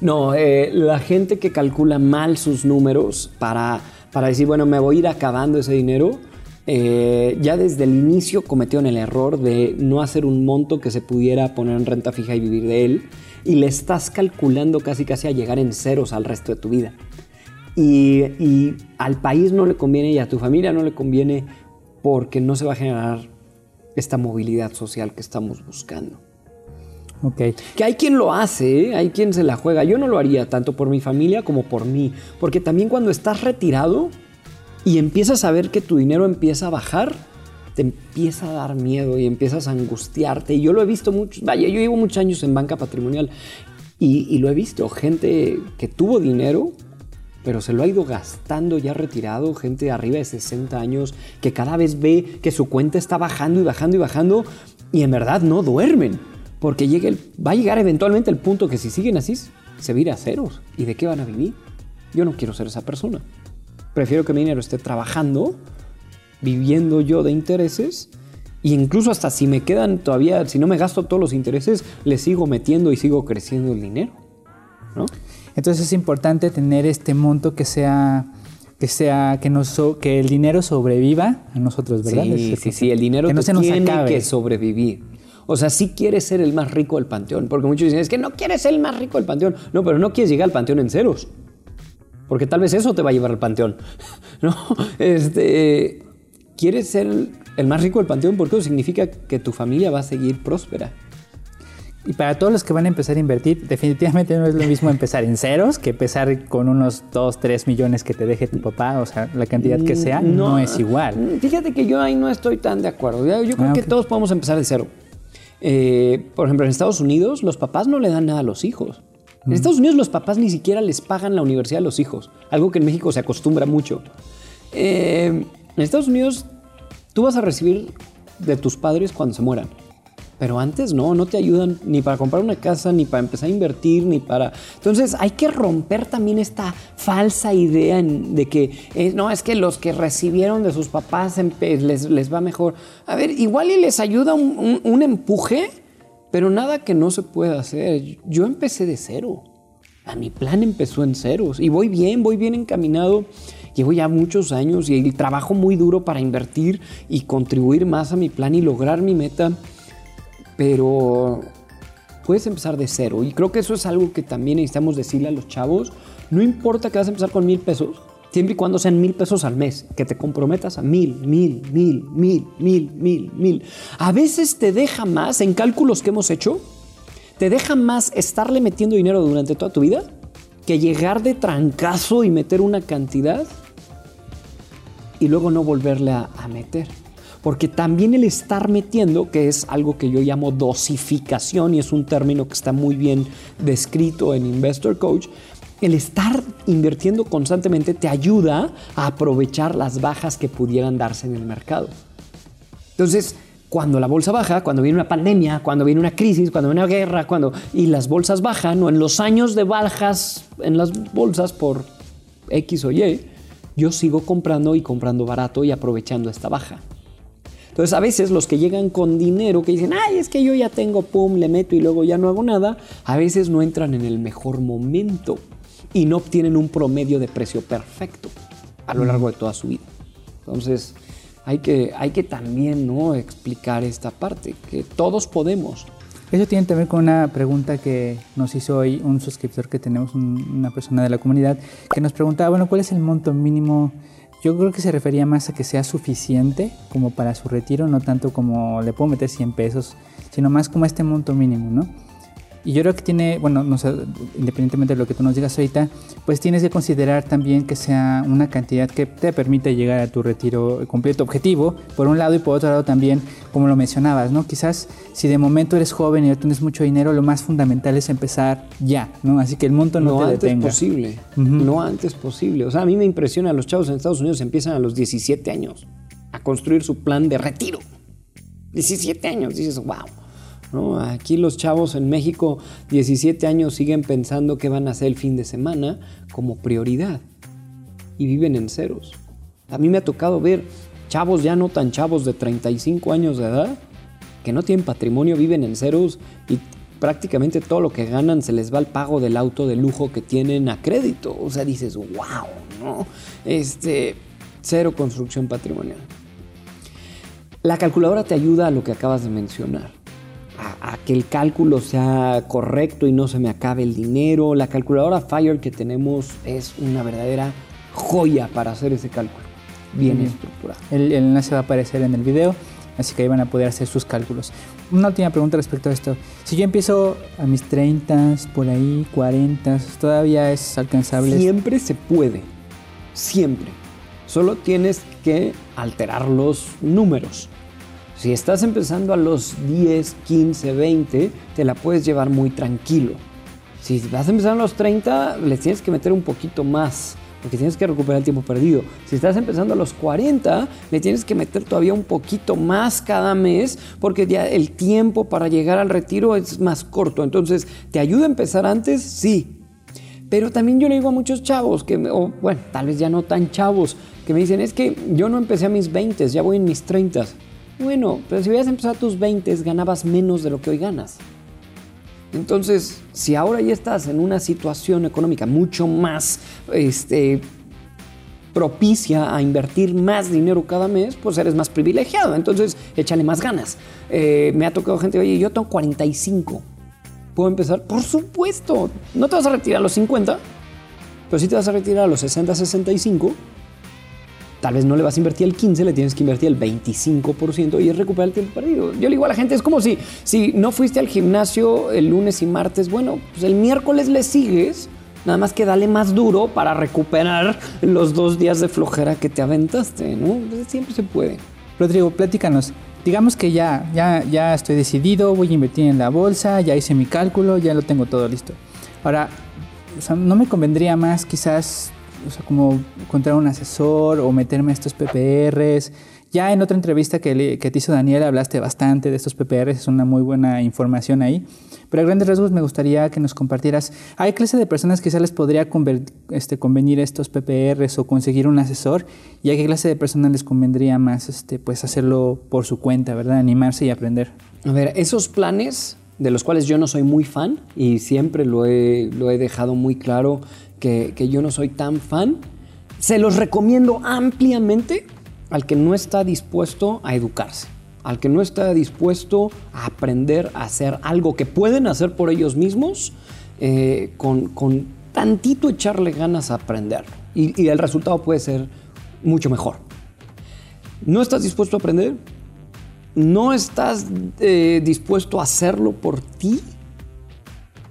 No, eh, la gente que calcula mal sus números para, para decir, bueno, me voy a ir acabando ese dinero, eh, ya desde el inicio cometieron el error de no hacer un monto que se pudiera poner en renta fija y vivir de él y le estás calculando casi casi a llegar en ceros al resto de tu vida. Y, al país no le conviene y a tu familia no le conviene porque no se va a generar esta movilidad social que estamos buscando. Ok. Que hay quien lo hace, ¿eh? hay quien se la juega. Yo no lo haría tanto por mi familia como por mí. Porque también cuando estás retirado y empiezas a ver que tu dinero empieza a bajar, te empieza a dar miedo y empiezas a angustiarte. Y yo lo he visto mucho, vaya, yo llevo muchos años en banca patrimonial y, lo he visto, gente que tuvo dinero, pero se lo ha ido gastando ya retirado, gente arriba de 60 años que cada vez ve que su cuenta está bajando y bajando y bajando y en verdad no duermen, porque llega va a llegar eventualmente el punto que si siguen así se vira a ceros. ¿Y de qué van a vivir? Yo no quiero ser esa persona. Prefiero que mi dinero esté trabajando viviendo yo de intereses. Y incluso hasta si me quedan todavía, si no me gasto todos los intereses, le sigo metiendo y sigo creciendo el dinero. ¿no? Entonces es importante tener este monto que sea que sea que nos que el dinero sobreviva a nosotros, ¿verdad? Sí, sí, sí, el dinero que no se nos tiene que sobrevivir. O sea, si quieres ser el más rico del panteón, porque muchos dicen, es que no quieres ser el más rico del panteón. No, pero no quieres llegar al panteón en ceros. Porque tal vez eso te va a llevar al panteón. ¿No? Este, quieres ser el más rico del panteón porque eso significa que tu familia va a seguir próspera. Y para todos los que van a empezar a invertir, definitivamente no es lo mismo empezar en ceros que empezar con unos 2, 3 millones que te deje tu papá, o sea, la cantidad que sea, no, es igual. Mm, fíjate que yo ahí no estoy tan de acuerdo. Yo creo ah, que todos podemos empezar de cero. Eh, por ejemplo, en Estados Unidos los papás no le dan nada a los hijos. En Estados Unidos los papás ni siquiera les pagan la universidad a los hijos, algo que en México se acostumbra mucho. Eh, en Estados Unidos Tú vas a recibir de tus padres cuando se mueran. Pero antes no, no te ayudan ni para comprar una casa, ni para empezar a invertir, ni para... Entonces hay que romper también esta falsa idea de que eh, no, es que los que recibieron de sus papás les, les, va mejor. A ver, igual y les ayuda un, un empuje, pero nada que no se pueda hacer. Yo empecé de cero. A mi plan empezó en ceros y voy bien, voy bien encaminado Llevo ya muchos años y trabajo muy duro para invertir y contribuir más a mi plan y lograr mi meta, pero puedes empezar de cero. Y creo que eso es algo que también necesitamos decirle a los chavos. No importa que vas a empezar con mil pesos, Siempre y cuando sean mil pesos al mes, que te comprometas a mil, mil, mil, mil, mil, mil, mil. A veces te deja más en cálculos que hemos hecho, te deja más estarle metiendo dinero durante toda tu vida que llegar de trancazo y meter una cantidad y luego no volverle a, meter. Porque también el estar metiendo, que es algo que yo llamo dosificación y es un término que está muy bien descrito en Investor Coach, el estar invirtiendo constantemente te ayuda a aprovechar las bajas que pudieran darse en el mercado. Entonces, cuando la bolsa baja, cuando viene una pandemia, cuando viene una crisis, cuando viene una guerra, cuando y las bolsas bajan o en los años de bajas en las bolsas por X o Y, yo sigo comprando y comprando barato y aprovechando esta baja. Entonces a veces los que llegan con dinero que dicen, ay, es que yo ya tengo, pum, le meto y luego ya no hago nada, a veces no entran en el mejor momento y no obtienen un promedio de precio perfecto a lo largo de toda su vida. Entonces hay que, hay que también ¿no? explicar esta parte, que todos podemos. Eso tiene que ver con una pregunta que nos hizo hoy un suscriptor que tenemos, una persona de la comunidad, que nos preguntaba, bueno, ¿cuál es el monto mínimo? Yo creo que se refería más a que sea suficiente como para su retiro, no tanto como le puedo meter 100 pesos, sino más como este monto mínimo, ¿no? Y yo creo que tiene, bueno, no sé, independientemente de lo que tú nos digas ahorita, pues tienes que considerar también que sea una cantidad que te permita llegar a tu retiro completo objetivo, por un lado, y por otro lado también, como lo mencionabas, ¿no? Quizás si de momento eres joven y no tienes mucho dinero, lo más fundamental es empezar ya, ¿no? Así que el monto no, no te antes detenga. posible, no antes posible. O sea, a mí me impresiona, los chavos en Estados Unidos empiezan a los 17 años a construir su plan de retiro. 17 años, dices, wow. Aquí los chavos en México, 17 años, siguen pensando que van a hacer el fin de semana como prioridad y viven en ceros. A mí me ha tocado ver chavos ya no tan chavos de 35 años de edad que no tienen patrimonio, viven en ceros y prácticamente todo lo que ganan se les va al pago del auto de lujo que tienen a crédito. O sea, dices, wow, ¿no? Este, cero construcción patrimonial. La calculadora te ayuda a lo que acabas de mencionar a, a, que el cálculo sea correcto y no se me acabe el dinero. La calculadora Fire que tenemos es una verdadera joya para hacer ese cálculo, bien Bien. estructurado. El, el enlace va a aparecer en el video, así que ahí van a poder hacer sus cálculos. Una última pregunta respecto a esto. Si yo empiezo a mis 30, por ahí, 40, todavía es alcanzable. Siempre se puede, siempre. Solo tienes que alterar los números. Si estás empezando a los 10, 15, 20, te la puedes llevar muy tranquilo. Si vas a empezar a los 30, le tienes que meter un poquito más, porque tienes que recuperar el tiempo perdido. Si estás empezando a los 40, le tienes que meter todavía un poquito más cada mes, porque ya el tiempo para llegar al retiro es más corto. Entonces, ¿te ayuda a empezar antes? Sí. Pero también yo le digo a muchos chavos, que, o bueno, tal vez ya no tan chavos, que me dicen, es que yo no empecé a mis 20, ya voy en mis 30. Bueno, pero si hubieras empezado a tus 20, ganabas menos de lo que hoy ganas. Entonces, si ahora ya estás en una situación económica mucho más este, propicia a invertir más dinero cada mes, pues eres más privilegiado. Entonces, échale más ganas. Eh, me ha tocado gente, oye, yo tengo 45. ¿Puedo empezar? Por supuesto. No te vas a retirar a los 50, pero sí te vas a retirar a los 60, 65 tal vez no le vas a invertir el 15, le tienes que invertir el 25% y es recuperar el tiempo perdido. Yo le digo a la gente, es como si, si no fuiste al gimnasio el lunes y martes, bueno, pues el miércoles le sigues, nada más que dale más duro para recuperar los dos días de flojera que te aventaste, ¿no? Entonces, siempre se puede. Rodrigo, platícanos. Digamos que ya, ya, ya estoy decidido, voy a invertir en la bolsa, ya hice mi cálculo, ya lo tengo todo listo. Ahora, o sea, ¿no me convendría más quizás o sea, como encontrar un asesor o meterme a estos PPRs. Ya en otra entrevista que, le, que te hizo Daniel hablaste bastante de estos PPRs, es una muy buena información ahí. Pero a grandes rasgos me gustaría que nos compartieras, ¿hay clase de personas que quizás les podría este, convenir estos PPRs o conseguir un asesor? ¿Y a qué clase de personas les convendría más este, pues hacerlo por su cuenta, ¿verdad? Animarse y aprender. A ver, esos planes de los cuales yo no soy muy fan y siempre lo he, lo he dejado muy claro que, yo no soy tan fan, se los recomiendo ampliamente al que no está dispuesto a educarse, al que no está dispuesto a aprender a hacer algo que pueden hacer por ellos mismos, eh, con, con, tantito echarle ganas a aprender. y, el resultado puede ser mucho mejor. ¿No estás dispuesto a aprender? ¿No estás eh, dispuesto a hacerlo por ti?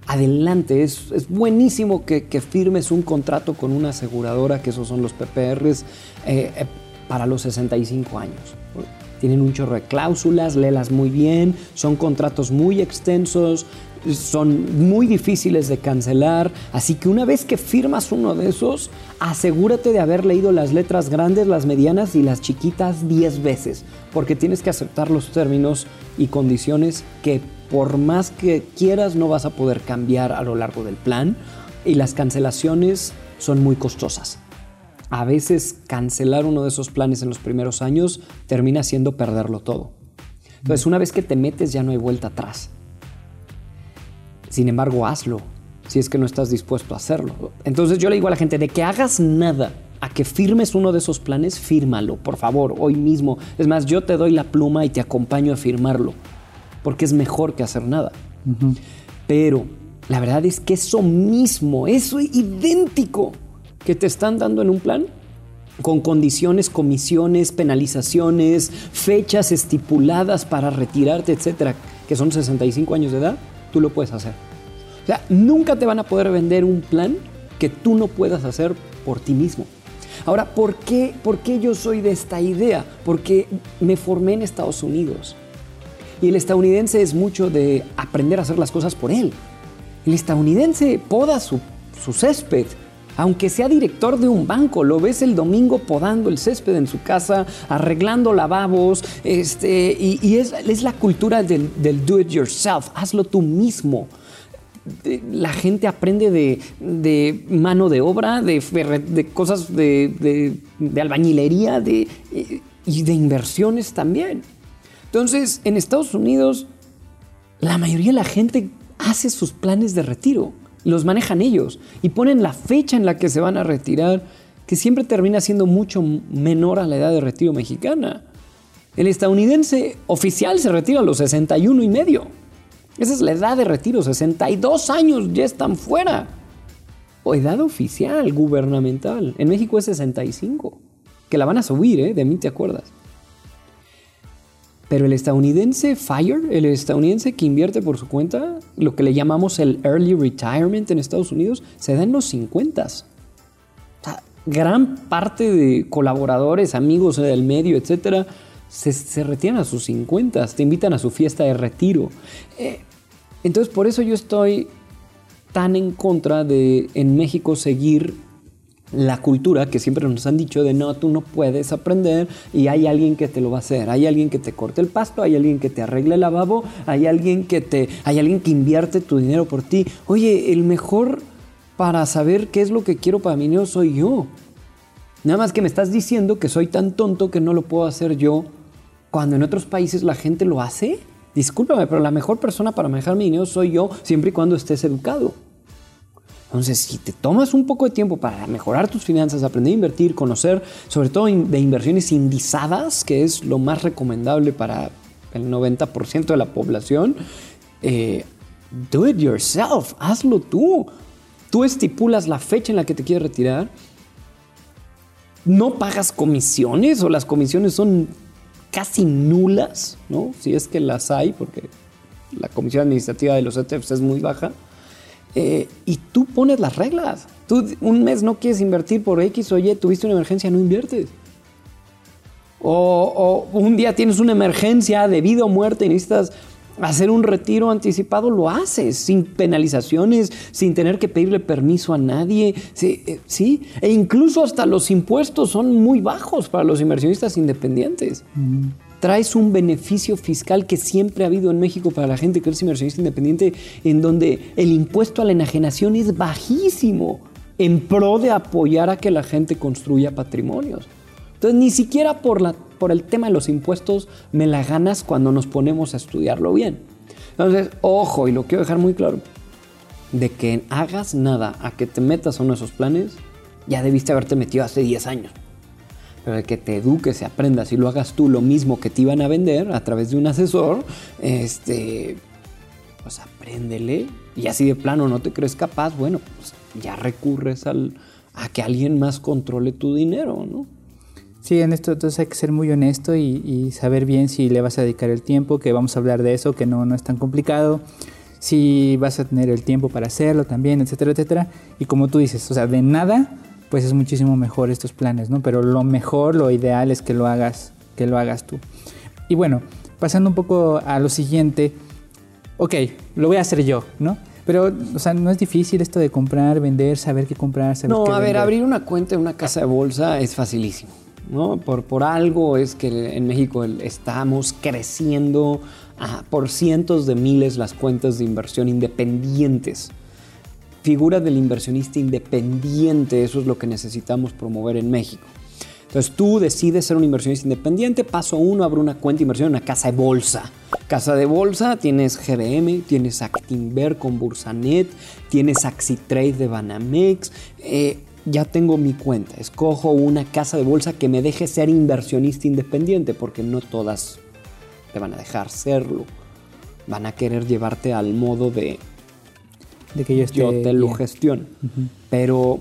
Adelante, es, buenísimo que, firmes un contrato con una aseguradora, que esos son los PPRs, eh, eh, para los 65 años. Tienen un chorro de cláusulas, léelas muy bien, son contratos muy extensos, son muy difíciles de cancelar, así que una vez que firmas uno de esos, asegúrate de haber leído las letras grandes, las medianas y las chiquitas 10 veces, porque tienes que aceptar los términos y condiciones que por más que quieras no vas a poder cambiar a lo largo del plan y las cancelaciones son muy costosas. A veces cancelar uno de esos planes en los primeros años termina siendo perderlo todo. Entonces una vez que te metes ya no hay vuelta atrás. Sin embargo, hazlo si es que no estás dispuesto a hacerlo. Entonces yo le digo a la gente, de que hagas nada a que firmes uno de esos planes, fírmalo, por favor, hoy mismo. Es más, yo te doy la pluma y te acompaño a firmarlo, porque es mejor que hacer nada. Pero la verdad es que eso mismo, eso idéntico que te están dando en un plan, con condiciones, comisiones, penalizaciones, fechas estipuladas para retirarte, etcétera, que son 65 años de edad, tú lo puedes hacer. O sea, nunca te van a poder vender un plan que tú no puedas hacer por ti mismo. Ahora, ¿por qué, ¿por qué yo soy de esta idea? Porque me formé en Estados Unidos. Y el estadounidense es mucho de aprender a hacer las cosas por él. El estadounidense poda su, su césped, aunque sea director de un banco, lo ves el domingo podando el césped en su casa, arreglando lavabos, este, y, es, es, la cultura del, do it yourself, hazlo tú mismo. La gente aprende de, mano de obra, de, de cosas de, albañilería de, y de inversiones también. Entonces, en Estados Unidos, la mayoría de la gente hace sus planes de retiro los manejan ellos y ponen la fecha en la que se van a retirar, que siempre termina siendo mucho menor a la edad de retiro mexicana. El estadounidense oficial se retira a los 61 y medio. Esa es la edad de retiro, 62 años ya están fuera. O edad oficial, gubernamental. En México es 65, que la van a subir, ¿eh? De mí te acuerdas. Pero el estadounidense FIRE, el estadounidense que invierte por su cuenta, lo que le llamamos el early retirement en Estados Unidos, se da en los 50. O sea, gran parte de colaboradores, amigos del medio, etcétera, se, retiran a sus 50, te invitan a su fiesta de retiro. Eh, entonces, por eso yo estoy tan en contra de en México seguir la cultura que siempre nos han dicho de no, tú no puedes aprender y hay alguien que te lo va a hacer, hay alguien que te corte el pasto, hay alguien que te arregle el lavabo, hay alguien que te, hay alguien que invierte tu dinero por ti. Oye, el mejor para saber qué es lo que quiero para mi niño soy yo. Nada más que me estás diciendo que soy tan tonto que no lo puedo hacer yo cuando en otros países la gente lo hace. Discúlpame, pero la mejor persona para manejar mi dinero soy yo siempre y cuando estés educado. Entonces, si te tomas un poco de tiempo para mejorar tus finanzas, aprender a invertir, conocer sobre todo de inversiones indizadas, que es lo más recomendable para el 90% de la población, eh, do it yourself, hazlo tú. Tú estipulas la fecha en la que te quieres retirar. No pagas comisiones o las comisiones son casi nulas, ¿no? Si es que las hay, porque la comisión administrativa de los ETFs es muy baja. Eh, y tú pones las reglas. Tú un mes no quieres invertir por X o Y, tuviste una emergencia, no inviertes. O, un día tienes una emergencia de vida o muerte y necesitas hacer un retiro anticipado, lo haces sin penalizaciones, sin tener que pedirle permiso a nadie. Sí, eh, sí. E incluso hasta los impuestos son muy bajos para los inversionistas independientes traes un beneficio fiscal que siempre ha habido en México para la gente que es inversionista independiente, en donde el impuesto a la enajenación es bajísimo en pro de apoyar a que la gente construya patrimonios. Entonces, ni siquiera por, la, por el tema de los impuestos me la ganas cuando nos ponemos a estudiarlo bien. Entonces, ojo, y lo quiero dejar muy claro, de que hagas nada a que te metas a uno de esos planes, ya debiste haberte metido hace 10 años pero de que te eduques y aprendas y lo hagas tú lo mismo que te iban a vender a través de un asesor, este, pues apréndele. Y así de plano no te crees capaz, bueno, pues ya recurres al, a que alguien más controle tu dinero, ¿no? Sí, en esto entonces hay que ser muy honesto y, saber bien si le vas a dedicar el tiempo, que vamos a hablar de eso, que no, no es tan complicado, si vas a tener el tiempo para hacerlo también, etcétera, etcétera. Y como tú dices, o sea, de nada, pues es muchísimo mejor estos planes, ¿no? Pero lo mejor, lo ideal es que lo hagas, que lo hagas tú. Y bueno, pasando un poco a lo siguiente, ok, lo voy a hacer yo, ¿no? Pero, o sea, no es difícil esto de comprar, vender, saber qué comprar, saber no, qué a ver, abrir una cuenta en una casa de bolsa es facilísimo. ¿no? Por, por algo es que en México estamos creciendo por cientos de miles las cuentas de inversión independientes. Figura del inversionista independiente, eso es lo que necesitamos promover en México. Entonces tú decides ser un inversionista independiente, paso uno, abre una cuenta de inversión en una casa de bolsa. Casa de bolsa, tienes GBM, tienes Actinver con Bursanet, tienes Axitrade de Banamex. Eh, ya tengo mi cuenta, escojo una casa de bolsa que me deje ser inversionista independiente, porque no todas te van a dejar serlo. Van a querer llevarte al modo de, de que yo, yo te lo gestiono. Pero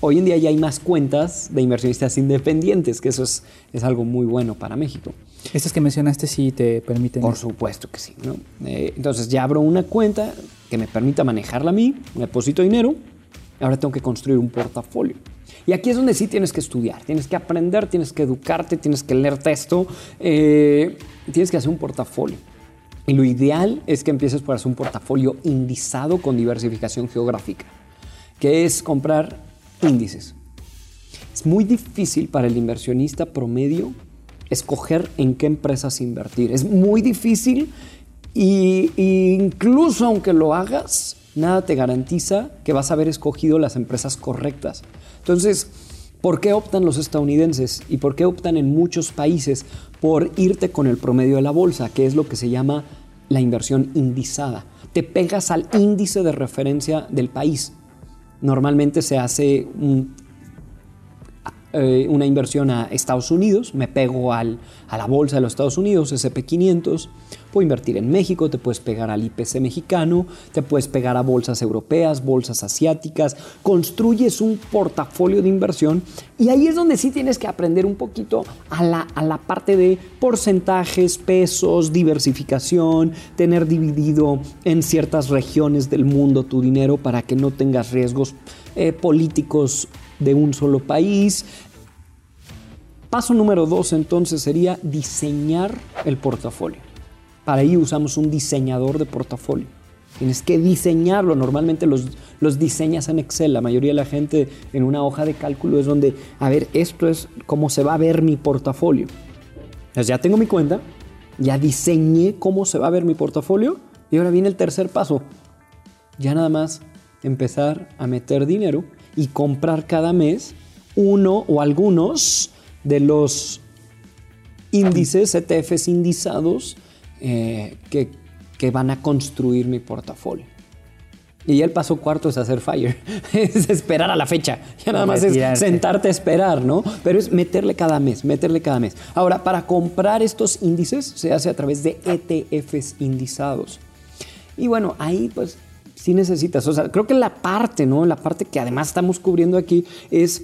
hoy en día ya hay más cuentas de inversionistas independientes, que eso es, es algo muy bueno para México. Estas que mencionaste sí te permiten. Por supuesto que sí. ¿no? Eh, entonces ya abro una cuenta que me permita manejarla a mí, deposito dinero Ahora tengo que construir un portafolio. Y aquí es donde sí tienes que estudiar, tienes que aprender, tienes que educarte, tienes que leer texto, eh, tienes que hacer un portafolio. Lo ideal es que empieces por hacer un portafolio indizado con diversificación geográfica, que es comprar índices. Es muy difícil para el inversionista promedio escoger en qué empresas invertir. Es muy difícil y incluso aunque lo hagas, nada te garantiza que vas a haber escogido las empresas correctas. Entonces, ¿por qué optan los estadounidenses y por qué optan en muchos países por irte con el promedio de la bolsa, que es lo que se llama la inversión indizada? Te pegas al índice de referencia del país. Normalmente se hace eh, una inversión a Estados Unidos, me pego al, a la bolsa de los Estados Unidos, SP500, puedo invertir en México, te puedes pegar al IPC mexicano, te puedes pegar a bolsas europeas, bolsas asiáticas, construyes un portafolio de inversión y ahí es donde sí tienes que aprender un poquito a la, a la parte de porcentajes, pesos, diversificación, tener dividido en ciertas regiones del mundo tu dinero para que no tengas riesgos eh, políticos de un solo país. Paso número dos entonces sería diseñar el portafolio. Para ello usamos un diseñador de portafolio. Tienes que diseñarlo. Normalmente los, los diseñas en Excel. La mayoría de la gente en una hoja de cálculo es donde, a ver, esto es cómo se va a ver mi portafolio. Entonces ya tengo mi cuenta, ya diseñé cómo se va a ver mi portafolio y ahora viene el tercer paso. Ya nada más empezar a meter dinero y comprar cada mes uno o algunos de los índices, ETFs indizados eh, que, que van a construir mi portafolio. Y ya el paso cuarto es hacer fire, es esperar a la fecha. Ya nada más es sentarte a esperar, ¿no? Pero es meterle cada mes, meterle cada mes. Ahora, para comprar estos índices se hace a través de ETFs indizados. Y bueno, ahí pues sí necesitas. O sea, creo que la parte, ¿no? La parte que además estamos cubriendo aquí es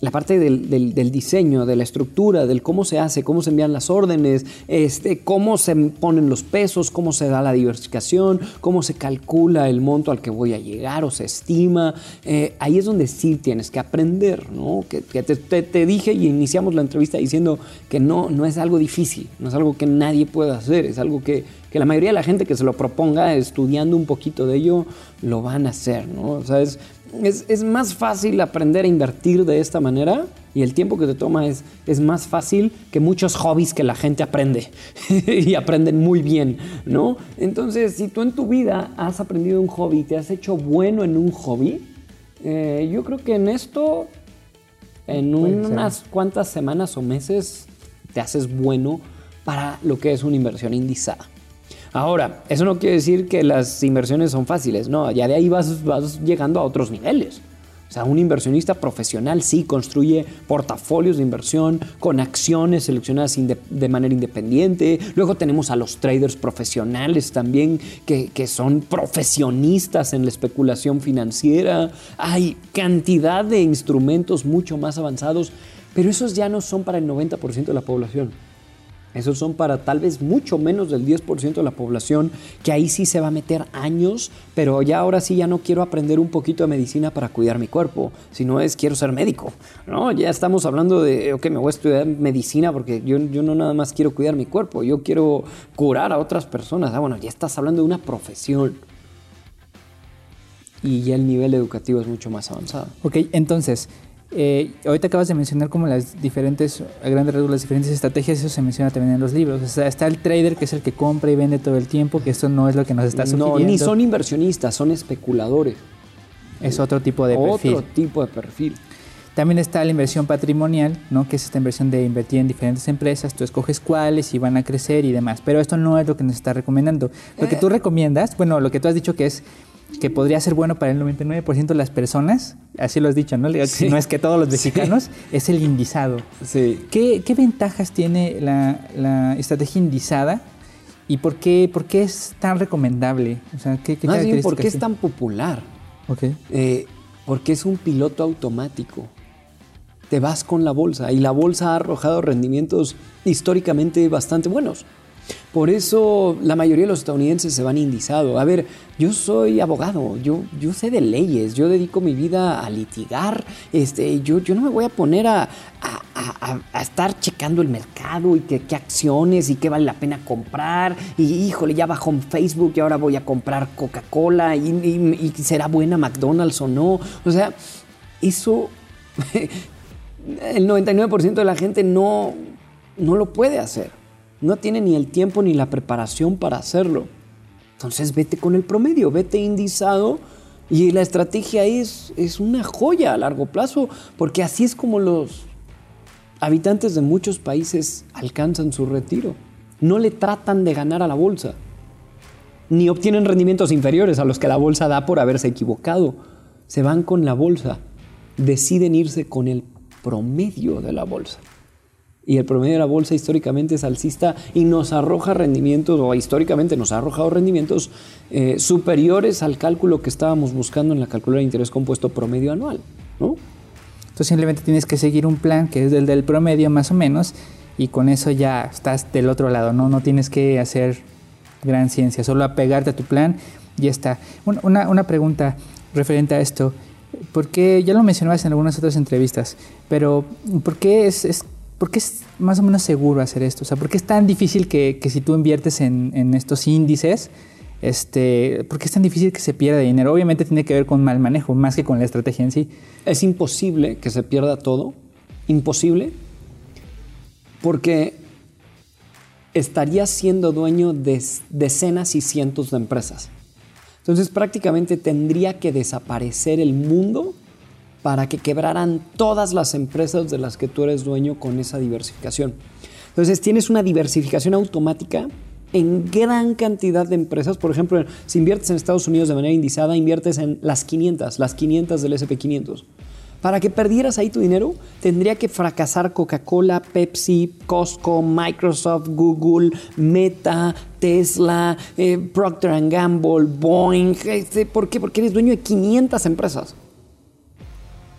la parte del, diseño, de la estructura, del cómo se hace, cómo se envían las órdenes, este, cómo se ponen los pesos, cómo se da la diversificación, cómo se calcula el monto al que voy a llegar o se estima. Eh, ahí es donde sí tienes que aprender, ¿no? Que, te, dije y iniciamos la entrevista diciendo que no, no es algo difícil, no es algo que nadie pueda hacer, es algo que, que la mayoría de la gente que se lo proponga estudiando un poquito de ello lo van a hacer, ¿no? O sea, es, es, más fácil aprender a invertir de esta manera y el tiempo que te toma es, es más fácil que muchos hobbies que la gente aprende y aprenden muy bien, ¿no? Entonces, si tú en tu vida has aprendido un hobby, te has hecho bueno en un hobby, eh, yo creo que en esto, en unas cuantas semanas o meses, te haces bueno para lo que es una inversión indizada. Ahora, eso no quiere decir que las inversiones son fáciles, no, ya de ahí vas, vas llegando a otros niveles. O sea, un inversionista profesional sí construye portafolios de inversión con acciones seleccionadas de manera independiente. Luego tenemos a los traders profesionales también que, que son profesionistas en la especulación financiera. Hay cantidad de instrumentos mucho más avanzados, pero esos ya no son para el 90% de la población. Esos son para tal vez mucho menos del 10% de la población, que ahí sí se va a meter años, pero ya ahora sí ya no quiero aprender un poquito de medicina para cuidar mi cuerpo, sino es quiero ser médico. ¿no? Ya estamos hablando de, ok, me voy a estudiar medicina porque yo, yo no nada más quiero cuidar mi cuerpo, yo quiero curar a otras personas. Ah, bueno, ya estás hablando de una profesión. Y ya el nivel educativo es mucho más avanzado. Ok, entonces, eh, ahorita acabas de mencionar como las diferentes, a grandes rasgos, las diferentes estrategias, eso se menciona también en los libros. O sea, está el trader que es el que compra y vende todo el tiempo, que esto no es lo que nos está sugiriendo. No, ni son inversionistas, son especuladores. Es otro tipo de perfil. Otro tipo de perfil. También está la inversión patrimonial, ¿no? que es esta inversión de invertir en diferentes empresas, tú escoges cuáles y van a crecer y demás. Pero esto no es lo que nos está recomendando. Lo que tú eh. recomiendas, bueno, lo que tú has dicho que es que podría ser bueno para el 99% de las personas, así lo has dicho, ¿no? Si no es que todos los mexicanos, es el indizado. Sí. ¿Qué, ventajas tiene la, estrategia indizada y por qué, por qué es tan recomendable? O sea, ¿qué, qué Más bien, ¿por qué es tan popular? Okay. Eh, porque es un piloto automático. Te vas con la bolsa y la bolsa ha arrojado rendimientos históricamente bastante buenos. Por eso la mayoría de los estadounidenses se van indizado. A ver, yo soy abogado, yo, yo sé de leyes, yo dedico mi vida a litigar, este, yo, yo no me voy a poner a, estar checando el mercado y qué, acciones y qué vale la pena comprar. Y híjole, ya bajó en Facebook y ahora voy a comprar Coca-Cola y, y será buena McDonald's o no. O sea, eso el 99% de la gente no, no lo puede hacer no tiene ni el tiempo ni la preparación para hacerlo. Entonces vete con el promedio, vete indizado y la estrategia es, es una joya a largo plazo, porque así es como los habitantes de muchos países alcanzan su retiro. No le tratan de ganar a la bolsa, ni obtienen rendimientos inferiores a los que la bolsa da por haberse equivocado. Se van con la bolsa, deciden irse con el promedio de la bolsa y el promedio de la bolsa históricamente es alcista y nos arroja rendimientos, o históricamente nos ha arrojado rendimientos eh, superiores al cálculo que estábamos buscando en la calculadora de interés compuesto promedio anual. ¿no? Entonces simplemente tienes que seguir un plan que es el del promedio más o menos y con eso ya estás del otro lado, no, no tienes que hacer gran ciencia, solo apegarte a tu plan y ya está. Una, una pregunta referente a esto, porque ya lo mencionabas en algunas otras entrevistas, pero ¿por qué es, es ¿por qué es más o menos seguro hacer esto? O sea, ¿por qué es tan difícil que, si tú inviertes en, estos índices, este, ¿por qué es tan difícil que se pierda dinero? Obviamente tiene que ver con mal manejo, más que con la estrategia en sí. Es imposible que se pierda todo, imposible, porque estarías siendo dueño de decenas y cientos de empresas. Entonces prácticamente tendría que desaparecer el mundo para que quebraran todas las empresas de las que tú eres dueño con esa diversificación. Entonces tienes una diversificación automática en gran cantidad de empresas. Por ejemplo, si inviertes en Estados Unidos de manera indizada, inviertes en las 500, las 500 del SP500. Para que perdieras ahí tu dinero, tendría que fracasar Coca-Cola, Pepsi, Costco, Microsoft, Google, Meta, Tesla, eh, Procter Gamble, Boeing. Este, ¿Por qué? Porque eres dueño de 500 empresas.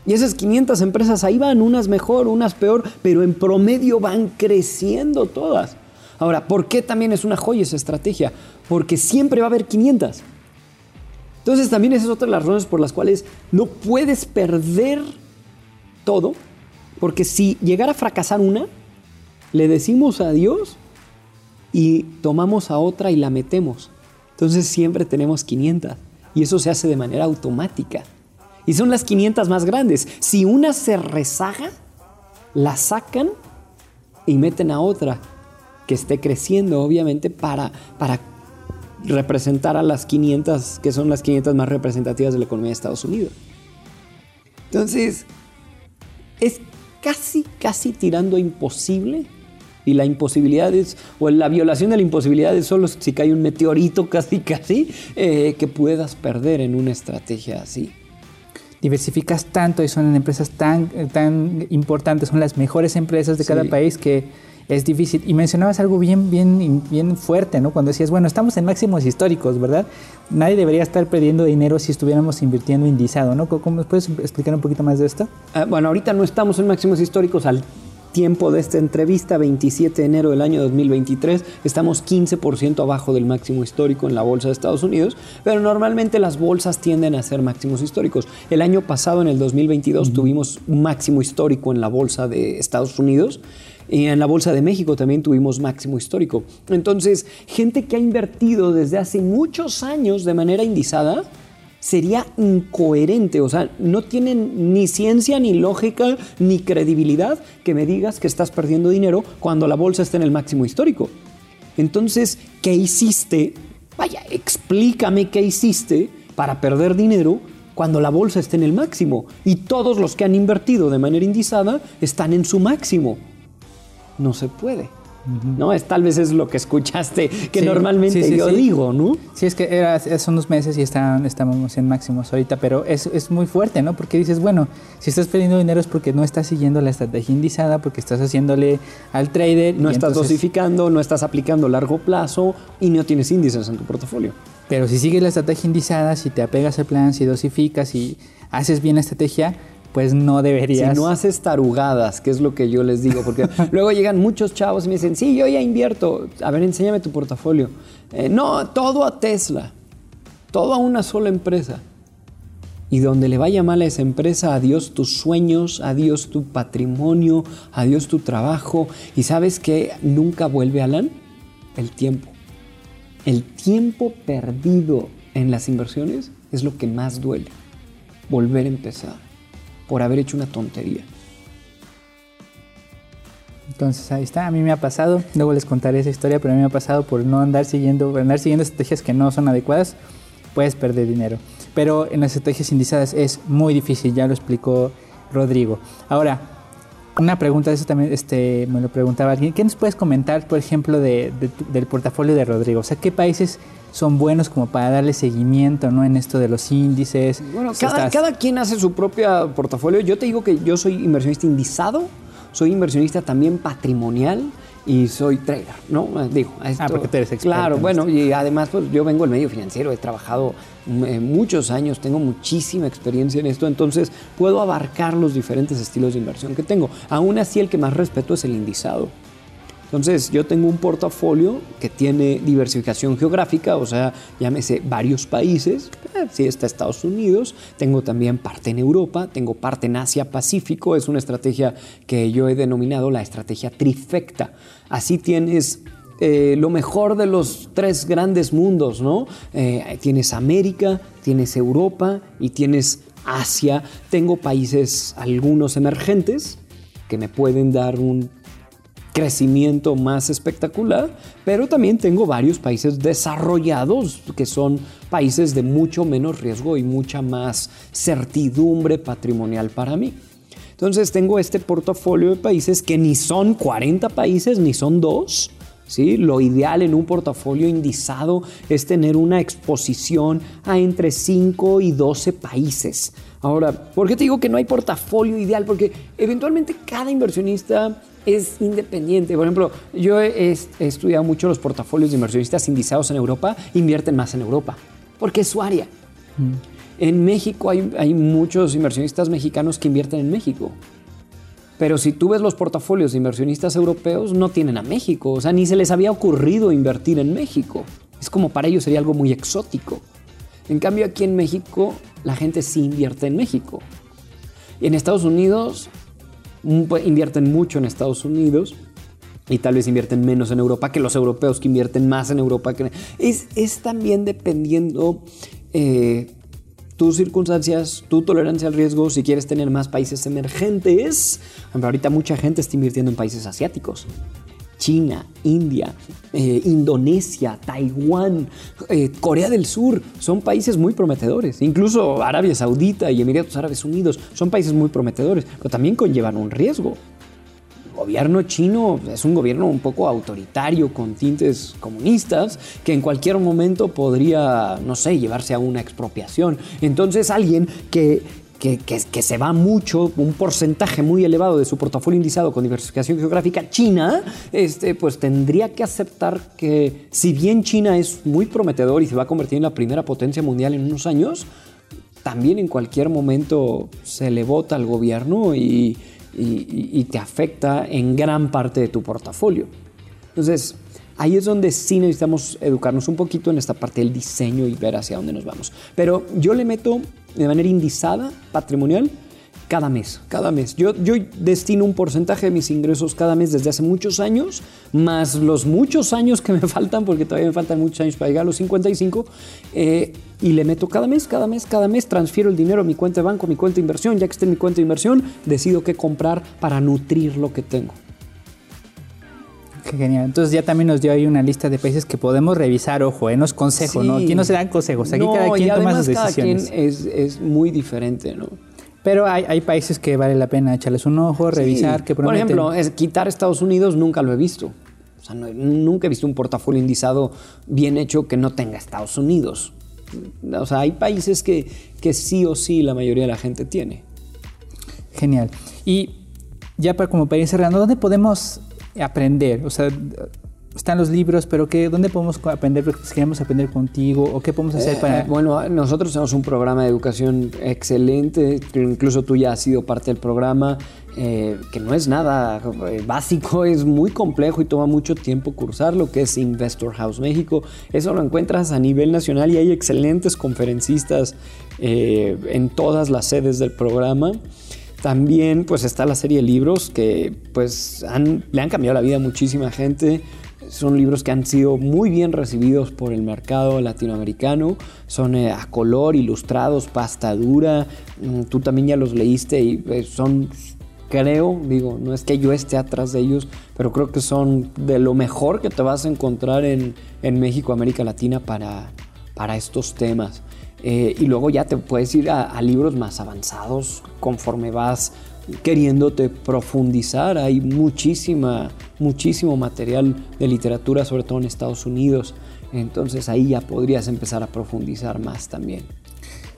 Y esas 500 empresas ahí van, unas mejor, unas peor, pero en promedio van creciendo todas. Ahora, ¿por qué también es una joya esa estrategia? Porque siempre va a haber 500. Entonces también esa es otra de las razones por las cuales no puedes perder todo, porque si llegara a fracasar una, le decimos adiós y tomamos a otra y la metemos. Entonces siempre tenemos 500 y eso se hace de manera automática. Y son las 500 más grandes. Si una se rezaga, la sacan y meten a otra que esté creciendo, obviamente, para, para representar a las 500, que son las 500 más representativas de la economía de Estados Unidos. Entonces, es casi, casi tirando a imposible. Y la imposibilidad es, o la violación de la imposibilidad es solo si cae un meteorito casi, casi, eh, que puedas perder en una estrategia así. Diversificas tanto y son empresas tan, tan importantes, son las mejores empresas de cada país que es difícil. Y mencionabas algo bien, bien, bien fuerte, ¿no? Cuando decías, bueno, estamos en máximos históricos, ¿verdad? Nadie debería estar perdiendo dinero si estuviéramos invirtiendo indizado, ¿no? ¿Cómo, ¿Puedes explicar un poquito más de esto? Ah, bueno, ahorita no estamos en máximos históricos al tiempo de esta entrevista, 27 de enero del año 2023, estamos 15% abajo del máximo histórico en la bolsa de Estados Unidos, pero normalmente las bolsas tienden a ser máximos históricos. El año pasado, en el 2022, tuvimos un máximo histórico en la bolsa de Estados Unidos. Y en la Bolsa de México también tuvimos máximo histórico. Entonces, gente que ha invertido desde hace muchos años de manera indizada, sería incoherente, o sea, no tienen ni ciencia, ni lógica, ni credibilidad que me digas que estás perdiendo dinero cuando la bolsa está en el máximo histórico. Entonces, ¿qué hiciste? Vaya, explícame qué hiciste para perder dinero cuando la bolsa está en el máximo y todos los que han invertido de manera indizada están en su máximo. No se puede. ¿No? Es, tal vez es lo que escuchaste, que normalmente yo digo, ¿no? Sí, es que era, hace unos meses y están, estamos en máximos ahorita, pero es, es, muy fuerte, ¿no? Porque dices, bueno, si estás perdiendo dinero es porque no estás siguiendo la estrategia indizada, porque estás haciéndole al trader. No estás dosificando, no estás aplicando largo plazo y no tienes índices en tu portafolio. Pero si sigues la estrategia indizada, si te apegas al plan, si dosificas y haces bien la estrategia, pues no deberías. Si no haces tarugadas, que es lo que yo les digo, porque luego llegan muchos chavos y me dicen, sí, yo ya invierto. A ver, enséñame tu portafolio. Eh, no, todo a Tesla, todo a una sola empresa. Y donde le vaya mal a esa empresa, adiós tus sueños, adiós tu patrimonio, adiós tu trabajo. ¿Y sabes qué nunca vuelve, Alan? El tiempo. El tiempo perdido en las inversiones es lo que más duele. Volver a empezar por haber hecho una tontería. Entonces ahí está, a mí me ha pasado, luego les contaré esa historia, pero a mí me ha pasado por no andar siguiendo, andar siguiendo estrategias que no son adecuadas, puedes perder dinero. Pero en las estrategias indizadas es muy difícil, ya lo explicó Rodrigo. Ahora, una pregunta, eso también este, me lo preguntaba alguien, ¿qué nos puedes comentar, por ejemplo, del portafolio de Rodrigo? O sea, ¿qué países son buenos como para darle seguimiento ¿no? en esto de los índices. Bueno, cada, quien hace su propio portafolio. Yo te digo que yo soy inversionista indizado, soy inversionista también patrimonial y soy trader, ¿no? Digo, ah, porque tú eres experto. Claro, bueno, y además pues yo vengo del medio financiero, he trabajado eh, muchos años, tengo muchísima experiencia en esto, entonces puedo abarcar los diferentes estilos de inversión que tengo. Aún así, el que más respeto es el indizado. Entonces, yo tengo un portafolio que tiene diversificación geográfica, o sea, llámese varios países. Eh, sí, está Estados Unidos, tengo también parte en Europa, tengo parte en Asia-Pacífico. Es una estrategia que yo he denominado la estrategia trifecta. Así tienes eh, lo mejor de los tres grandes mundos, ¿no? Eh, tienes América, tienes Europa y tienes Asia. Tengo países, algunos emergentes, que me pueden dar un crecimiento más espectacular, pero también tengo varios países desarrollados que son países de mucho menos riesgo y mucha más certidumbre patrimonial para mí. Entonces tengo este portafolio de países que ni son 40 países ni son dos. ¿sí? Lo ideal en un portafolio indizado es tener una exposición a entre 5 y 12 países. Ahora, ¿por qué te digo que no hay portafolio ideal? Porque eventualmente cada inversionista es independiente. Por ejemplo, yo he, estudiado mucho los portafolios de inversionistas indizados en Europa, invierten más en Europa, porque es su área. Mm. En México hay, hay muchos inversionistas mexicanos que invierten en México. Pero si tú ves los portafolios de inversionistas europeos, no tienen a México. O sea, ni se les había ocurrido invertir en México. Es como para ellos sería algo muy exótico. En cambio, aquí en México, la gente sí invierte en México. Y en Estados Unidos invierten mucho en Estados Unidos y tal vez invierten menos en Europa que los europeos que invierten más en Europa. Es, es también dependiendo eh, tus circunstancias, tu tolerancia al riesgo, si quieres tener más países emergentes. Ahorita mucha gente está invirtiendo en países asiáticos. China, India, eh, Indonesia, Taiwán, eh, Corea del Sur, son países muy prometedores. Incluso Arabia Saudita y Emiratos Árabes Unidos son países muy prometedores, pero también conllevan un riesgo. El gobierno chino es un gobierno un poco autoritario con tintes comunistas que en cualquier momento podría, no sé, llevarse a una expropiación. Entonces alguien que que, se va mucho, un porcentaje muy elevado de su portafolio indizado con diversificación geográfica, China, este, pues tendría que aceptar que si bien China es muy prometedor y se va a convertir en la primera potencia mundial en unos años, también en cualquier momento se le vota al gobierno y, y te afecta en gran parte de tu portafolio. Entonces, ahí es donde sí necesitamos educarnos un poquito en esta parte del diseño y ver hacia dónde nos vamos. Pero yo le meto de manera indizada, patrimonial, cada mes, cada mes. Yo, yo destino un porcentaje de mis ingresos cada mes desde hace muchos años, más los muchos años que me faltan, porque todavía me faltan muchos años para llegar a los 55, eh, y le meto cada mes, cada mes, cada mes, transfiero el dinero a mi cuenta de banco, a mi cuenta de inversión, ya que esté en mi cuenta de inversión, decido qué comprar para nutrir lo que tengo. Qué genial. Entonces ya también nos dio ahí una lista de países que podemos revisar, ojo, en los consejos, ¿no? Aquí no se dan consejos, aquí cada quien toma sus decisiones. Cada quien es, es, muy diferente, ¿no? Pero hay, hay, países que vale la pena echarles un ojo, revisar, que prometen. Por ejemplo, es quitar Estados Unidos nunca lo he visto. O sea, nunca he visto un portafolio indizado bien hecho que no tenga Estados Unidos. O sea, hay países que, que sí o sí la mayoría de la gente tiene. Genial. Y ya para como para ir cerrando, ¿dónde podemos aprender? O sea, están los libros, pero ¿qué, ¿dónde podemos aprender? Si queremos aprender contigo, ¿o qué podemos hacer para...? Eh, bueno, nosotros tenemos un programa de educación excelente, incluso tú ya has sido parte del programa, eh, que no es nada eh, básico, es muy complejo y toma mucho tiempo cursarlo, que es Investor House México. Eso lo encuentras a nivel nacional y hay excelentes conferencistas en todas las sedes del programa. También pues está la serie de libros que pues le han cambiado la vida a muchísima gente. Son libros que han sido muy bien recibidos por el mercado latinoamericano. Son eh, a color, ilustrados, pasta dura. Mm, tú también ya los leíste y eh, son, creo, digo, no es que yo esté atrás de ellos, pero creo que son de lo mejor que te vas a encontrar en, México, América Latina para, para estos temas. Eh, y luego ya te puedes ir a, libros más avanzados conforme vas queriéndote profundizar. Hay muchísima, muchísimo material de literatura, sobre todo en Estados Unidos. Entonces ahí ya podrías empezar a profundizar más también.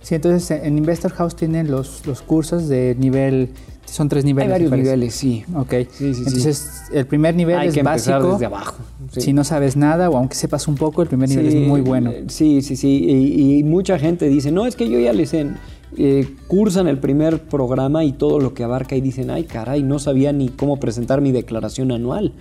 Sí, entonces en Investor House tienen los, los cursos de nivel son tres niveles. Hay varios niveles, sí. Ok. Entonces, el primer nivel Hay es que básico. desde abajo. Si no sabes nada o aunque sepas un poco, el primer nivel es muy bueno. Sí, sí, sí. Y, mucha gente dice, no, es que yo ya les sé. Eh, cursan el primer programa y todo lo que abarca y dicen, ay caray, no sabía ni cómo presentar mi declaración anual.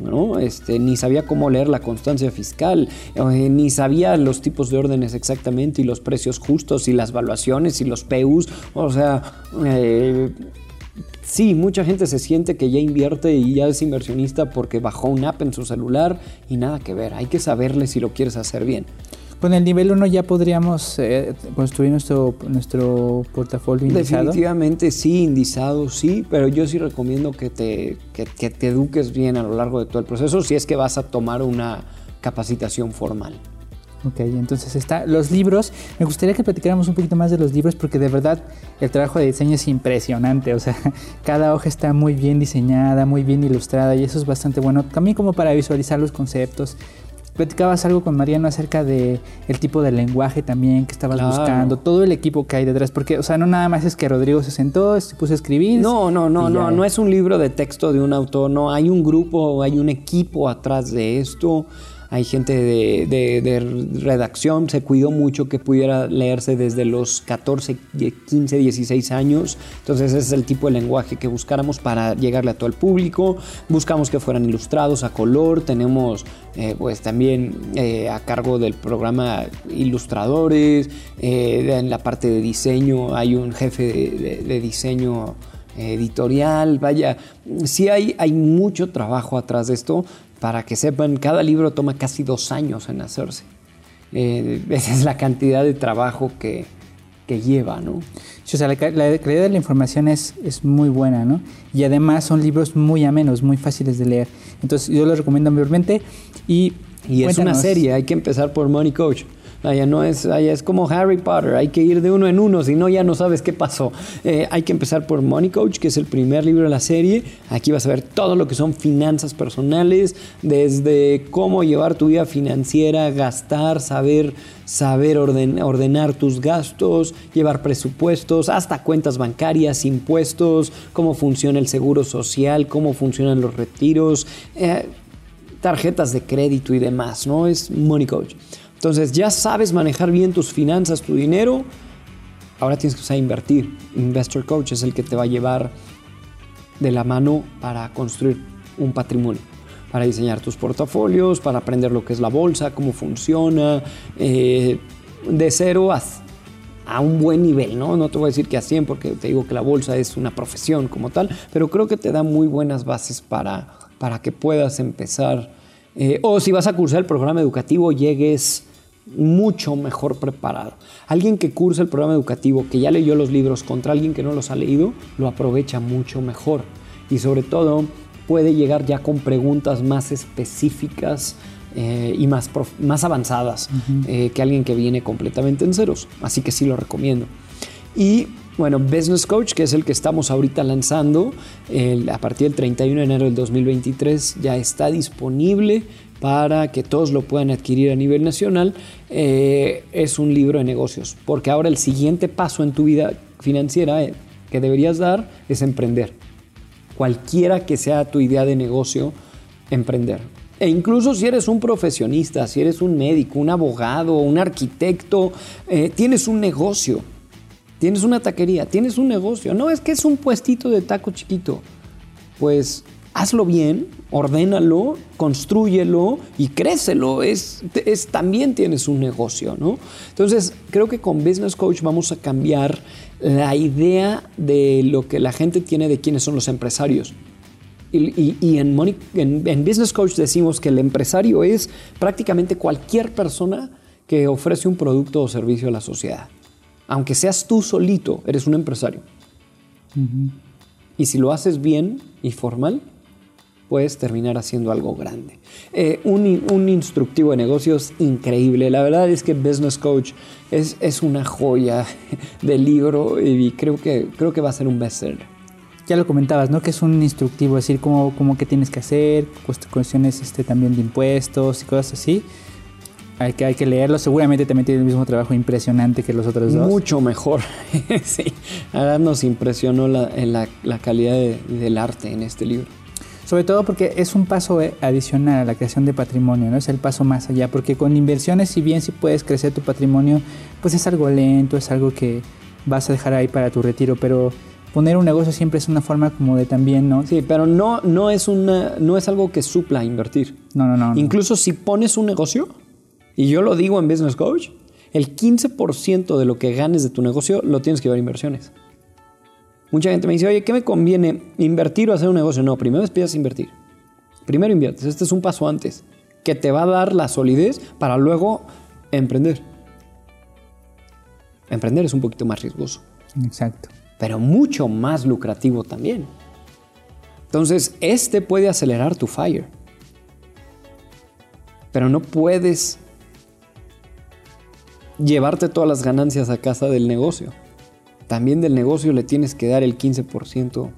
¿no? Este, ni sabía cómo leer la constancia fiscal, eh, ni sabía los tipos de órdenes exactamente y los precios justos y las valuaciones y los PUs. O sea, eh, Sí, mucha gente se siente que ya invierte y ya es inversionista porque bajó un app en su celular y nada que ver. Hay que saberle si lo quieres hacer bien. Con el nivel 1 ya podríamos eh, construir nuestro, nuestro portafolio indizado. Definitivamente sí, indizado sí, pero yo sí recomiendo que te, que te eduques bien a lo largo de todo el proceso si es que vas a tomar una capacitación formal. Ok, entonces está los libros. Me gustaría que platicáramos un poquito más de los libros porque de verdad el trabajo de diseño es impresionante. O sea, cada hoja está muy bien diseñada, muy bien ilustrada y eso es bastante bueno. También como para visualizar los conceptos. Platicabas algo con Mariano acerca de el tipo de lenguaje también que estabas buscando, todo el equipo que hay detrás, porque, o sea, no nada más es que Rodrigo se sentó, se puso a escribir. No, no, no, no, no es un libro de texto de un autor, no, hay un grupo, hay un equipo atrás de esto hay gente de, redacción, se cuidó mucho que pudiera leerse desde los 14, 15, 16 años, entonces ese es el tipo de lenguaje que buscáramos para llegarle a todo el público, buscamos que fueran ilustrados a color, tenemos eh, pues también eh, a cargo del programa ilustradores, eh, en la parte de diseño hay un jefe de, diseño editorial, vaya, sí hay, hay mucho trabajo atrás de esto, para que sepan, cada libro toma casi dos años en hacerse. Eh, esa es la cantidad de trabajo que, que lleva, ¿no? Sí, o sea, la, calidad de la información es, es muy buena, ¿no? Y además son libros muy amenos, muy fáciles de leer. Entonces yo los recomiendo mayormente y... Y es una serie, hay que empezar por Money Coach. Allá no es, allá es como Harry Potter, hay que ir de uno en uno, si no ya no sabes qué pasó. Eh, hay que empezar por Money Coach, que es el primer libro de la serie. Aquí vas a ver todo lo que son finanzas personales, desde cómo llevar tu vida financiera, gastar, saber, saber ordenar tus gastos, llevar presupuestos, hasta cuentas bancarias, impuestos, cómo funciona el seguro social, cómo funcionan los retiros. Eh, tarjetas de crédito y demás, ¿no? Es Money Coach. Entonces ya sabes manejar bien tus finanzas, tu dinero. Ahora tienes que usar invertir. Investor Coach es el que te va a llevar de la mano para construir un patrimonio, para diseñar tus portafolios, para aprender lo que es la bolsa, cómo funciona, eh, de cero a, a, un buen nivel, ¿no? No te voy a decir que a 100 porque te digo que la bolsa es una profesión como tal, pero creo que te da muy buenas bases para, para que puedas empezar eh, o si vas a cursar el programa educativo, llegues mucho mejor preparado. Alguien que cursa el programa educativo, que ya leyó los libros contra alguien que no los ha leído, lo aprovecha mucho mejor. Y sobre todo puede llegar ya con preguntas más específicas eh, y más, más avanzadas eh, que alguien que viene completamente en ceros. Así que sí lo recomiendo. Y bueno, Business Coach, que es el que estamos ahorita lanzando, a partir del 31 de enero del 2023 ya está disponible para que todos lo puedan adquirir a nivel nacional. Eh, es un libro de negocios, porque ahora el siguiente paso en tu vida financiera eh, que deberías dar es emprender. Cualquiera que sea tu idea de negocio, emprender. E incluso si eres un profesionista, si eres un médico, un abogado, un arquitecto, eh, tienes un negocio tienes una taquería, tienes un negocio, no es que es un puestito de taco chiquito, pues hazlo bien, ordénalo, construyelo y crécelo, es, también tienes un negocio, ¿no? Entonces, creo que con Business Coach vamos a cambiar la idea de lo que la gente tiene de quiénes son los empresarios. Y, en, en Business Coach decimos que el empresario es prácticamente cualquier persona que ofrece un producto o servicio a la sociedad aunque seas tú solito, eres un empresario. Y si lo haces bien y formal, puedes terminar haciendo algo grande. Eh, un, instructivo de negocios increíble. La verdad es que Business Coach es, es una joya de libro y creo que, creo que va a ser un bestseller. Ya lo comentabas, ¿no? Que es un instructivo, es decir, cómo, cómo qué tienes que hacer, cuestiones este, también de impuestos y cosas así. Hay que, hay que leerlo. Seguramente también tiene el mismo trabajo impresionante que los otros dos. Mucho mejor. sí. Ahora nos impresionó la, la, calidad del arte en este libro. Sobre todo porque es un paso eh, adicional a la creación de patrimonio, ¿no? Es el paso más allá. Porque con inversiones, si bien si puedes crecer tu patrimonio, pues es algo lento, es algo que vas a dejar ahí para tu retiro. Pero poner un negocio siempre es una forma como de también, ¿no? Sí, pero no, no, es, una, no es algo que supla invertir. No, no, no. Incluso si pones un negocio y yo lo digo en Business Coach, el 15% de lo que ganes de tu negocio lo tienes que llevar a inversiones. Mucha gente me dice, oye, ¿qué me conviene? ¿Invertir o hacer un negocio? No, primero empiezas a invertir. Primero inviertes, este es un paso antes, que te va a dar la solidez para luego emprender. Emprender es un poquito más riesgoso. Exacto. Pero mucho más lucrativo también. Entonces, este puede acelerar tu fire. Pero no puedes llevarte todas las ganancias a casa del negocio. También del negocio le tienes que dar el 15%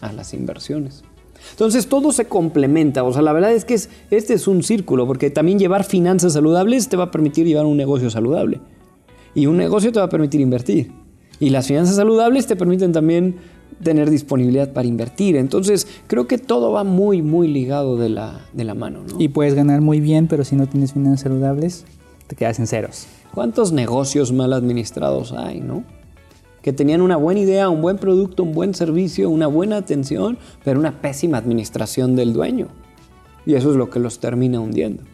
a las inversiones. Entonces todo se complementa, o sea, la verdad es que este es un círculo, porque también llevar finanzas saludables te va a permitir llevar un negocio saludable. Y un negocio te va a permitir invertir. Y las finanzas saludables te permiten también tener disponibilidad para invertir. Entonces creo que todo va muy, muy ligado de la, de la mano. Y puedes ganar muy bien, pero si no tienes finanzas saludables, te quedas en ceros. ¿Cuántos negocios mal administrados hay, no? Que tenían una buena idea, un buen producto, un buen servicio, una buena atención, pero una pésima administración del dueño. Y eso es lo que los termina hundiendo.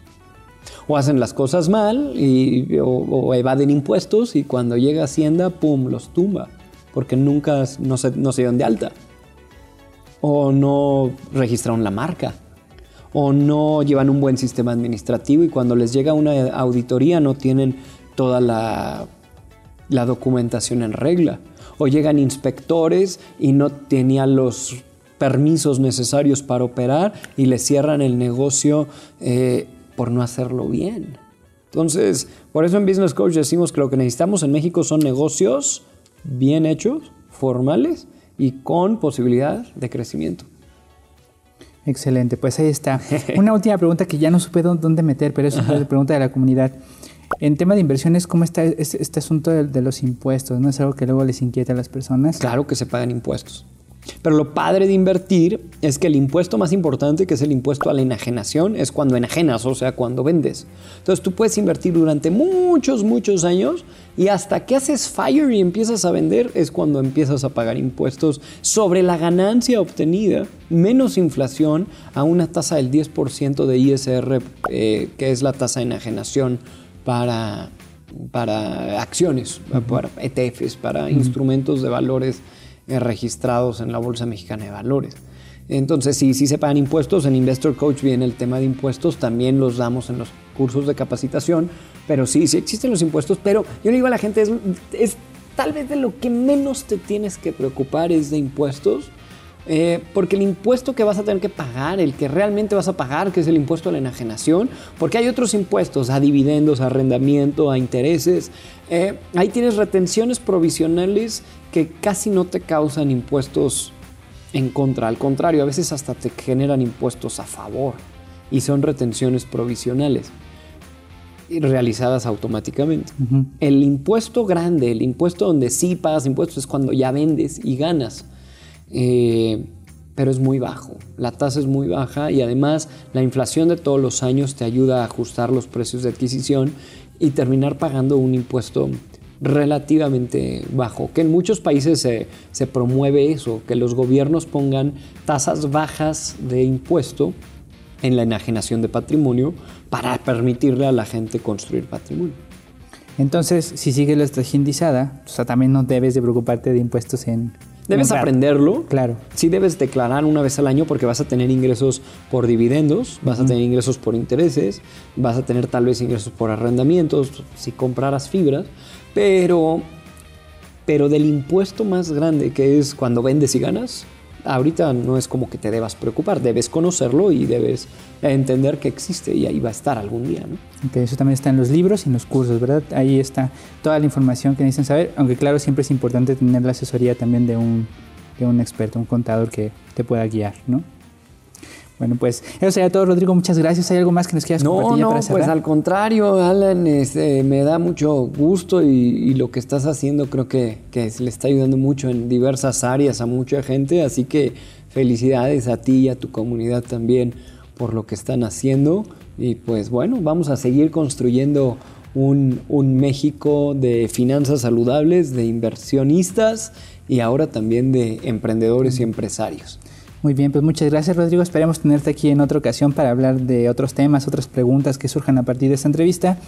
O hacen las cosas mal y, o, evaden impuestos y cuando llega Hacienda, ¡pum!, los tumba, porque nunca no se, no se dieron de alta. O no registraron la marca o no llevan un buen sistema administrativo y cuando les llega una auditoría no tienen toda la, documentación en regla. O llegan inspectores y no tenían los permisos necesarios para operar y les cierran el negocio eh, por no hacerlo bien. Entonces, por eso en Business Coach decimos que lo que necesitamos en México son negocios bien hechos, formales y con posibilidad de crecimiento. Excelente, pues ahí está. Una última pregunta que ya no supe dónde meter, pero es una pregunta de la comunidad. En tema de inversiones, ¿cómo está este, asunto de, los impuestos? ¿No es algo que luego les inquieta a las personas? Claro que se pagan impuestos. Pero lo padre de invertir es que el impuesto más importante, que es el impuesto a la enajenación, es cuando enajenas, o sea, cuando vendes. Entonces tú puedes invertir durante muchos, muchos años y hasta que haces fire y empiezas a vender es cuando empiezas a pagar impuestos sobre la ganancia obtenida, menos inflación, a una tasa del 10% de ISR, eh, que es la tasa de enajenación para, para acciones, para ETFs, para instrumentos de valores eh, registrados en la Bolsa Mexicana de Valores. Entonces, sí, sí se pagan impuestos. En Investor Coach viene el tema de impuestos, también los damos en los cursos de capacitación, pero sí, sí existen los impuestos, pero yo le digo a la gente, es, es tal vez de lo que menos te tienes que preocupar es de impuestos, eh, porque el impuesto que vas a tener que pagar, el que realmente vas a pagar, que es el impuesto a la enajenación, porque hay otros impuestos, a dividendos, a arrendamiento, a intereses, eh, ahí tienes retenciones provisionales que casi no te causan impuestos en contra, al contrario, a veces hasta te generan impuestos a favor y son retenciones provisionales realizadas automáticamente. El impuesto grande, el impuesto donde sí pagas impuestos es cuando ya vendes y ganas. Eh, pero es muy bajo. La tasa es muy baja y además la inflación de todos los años te ayuda a ajustar los precios de adquisición y terminar pagando un impuesto relativamente bajo, que en muchos países se, se promueve eso, que los gobiernos pongan tasas bajas de impuesto en la enajenación de patrimonio para permitirle a la gente construir patrimonio. Entonces, si sigues la estrategia o sea, también no debes de preocuparte de impuestos en, Debes aprenderlo. Claro. Sí debes declarar una vez al año porque vas a tener ingresos por dividendos, vas a tener ingresos por intereses, vas a tener tal vez ingresos por arrendamientos, si compraras fibras, pero, pero del impuesto más grande que es cuando vendes y ganas, ahorita no es como que te debas preocupar, debes conocerlo y debes entender que existe y ahí va a estar algún día. ¿no? eso también está en los libros y en los cursos, ¿verdad? Ahí está toda la información que necesitan saber, aunque claro, siempre es importante tener la asesoría también de un, de un experto, un contador que te pueda guiar, ¿no? Bueno, pues eso sería todo, Rodrigo. Muchas gracias. ¿Hay algo más que nos quieras compartir no, Pues al contrario, Alan, este, me da mucho gusto y, lo que estás haciendo creo que, que, le está ayudando mucho en diversas áreas a mucha gente. Así que felicidades a ti y a tu comunidad también por lo que están haciendo. Y pues bueno, vamos a seguir construyendo un, un México de finanzas saludables, de inversionistas y ahora también de emprendedores y empresarios. Muy bien, pues muchas gracias Rodrigo. Esperemos tenerte aquí en otra ocasión para hablar de otros temas, otras preguntas que surjan a partir de esta entrevista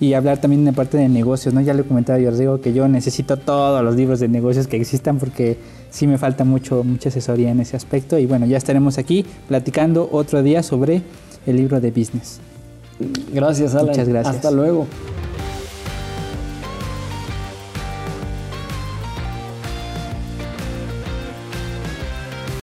y hablar también de parte de negocios. ¿no? Ya le comentaba yo Rodrigo que yo necesito todos los libros de negocios que existan porque sí me falta mucho, mucha asesoría en ese aspecto. Y bueno, ya estaremos aquí platicando otro día sobre el libro de business. Gracias, Alan. Muchas gracias. Hasta luego.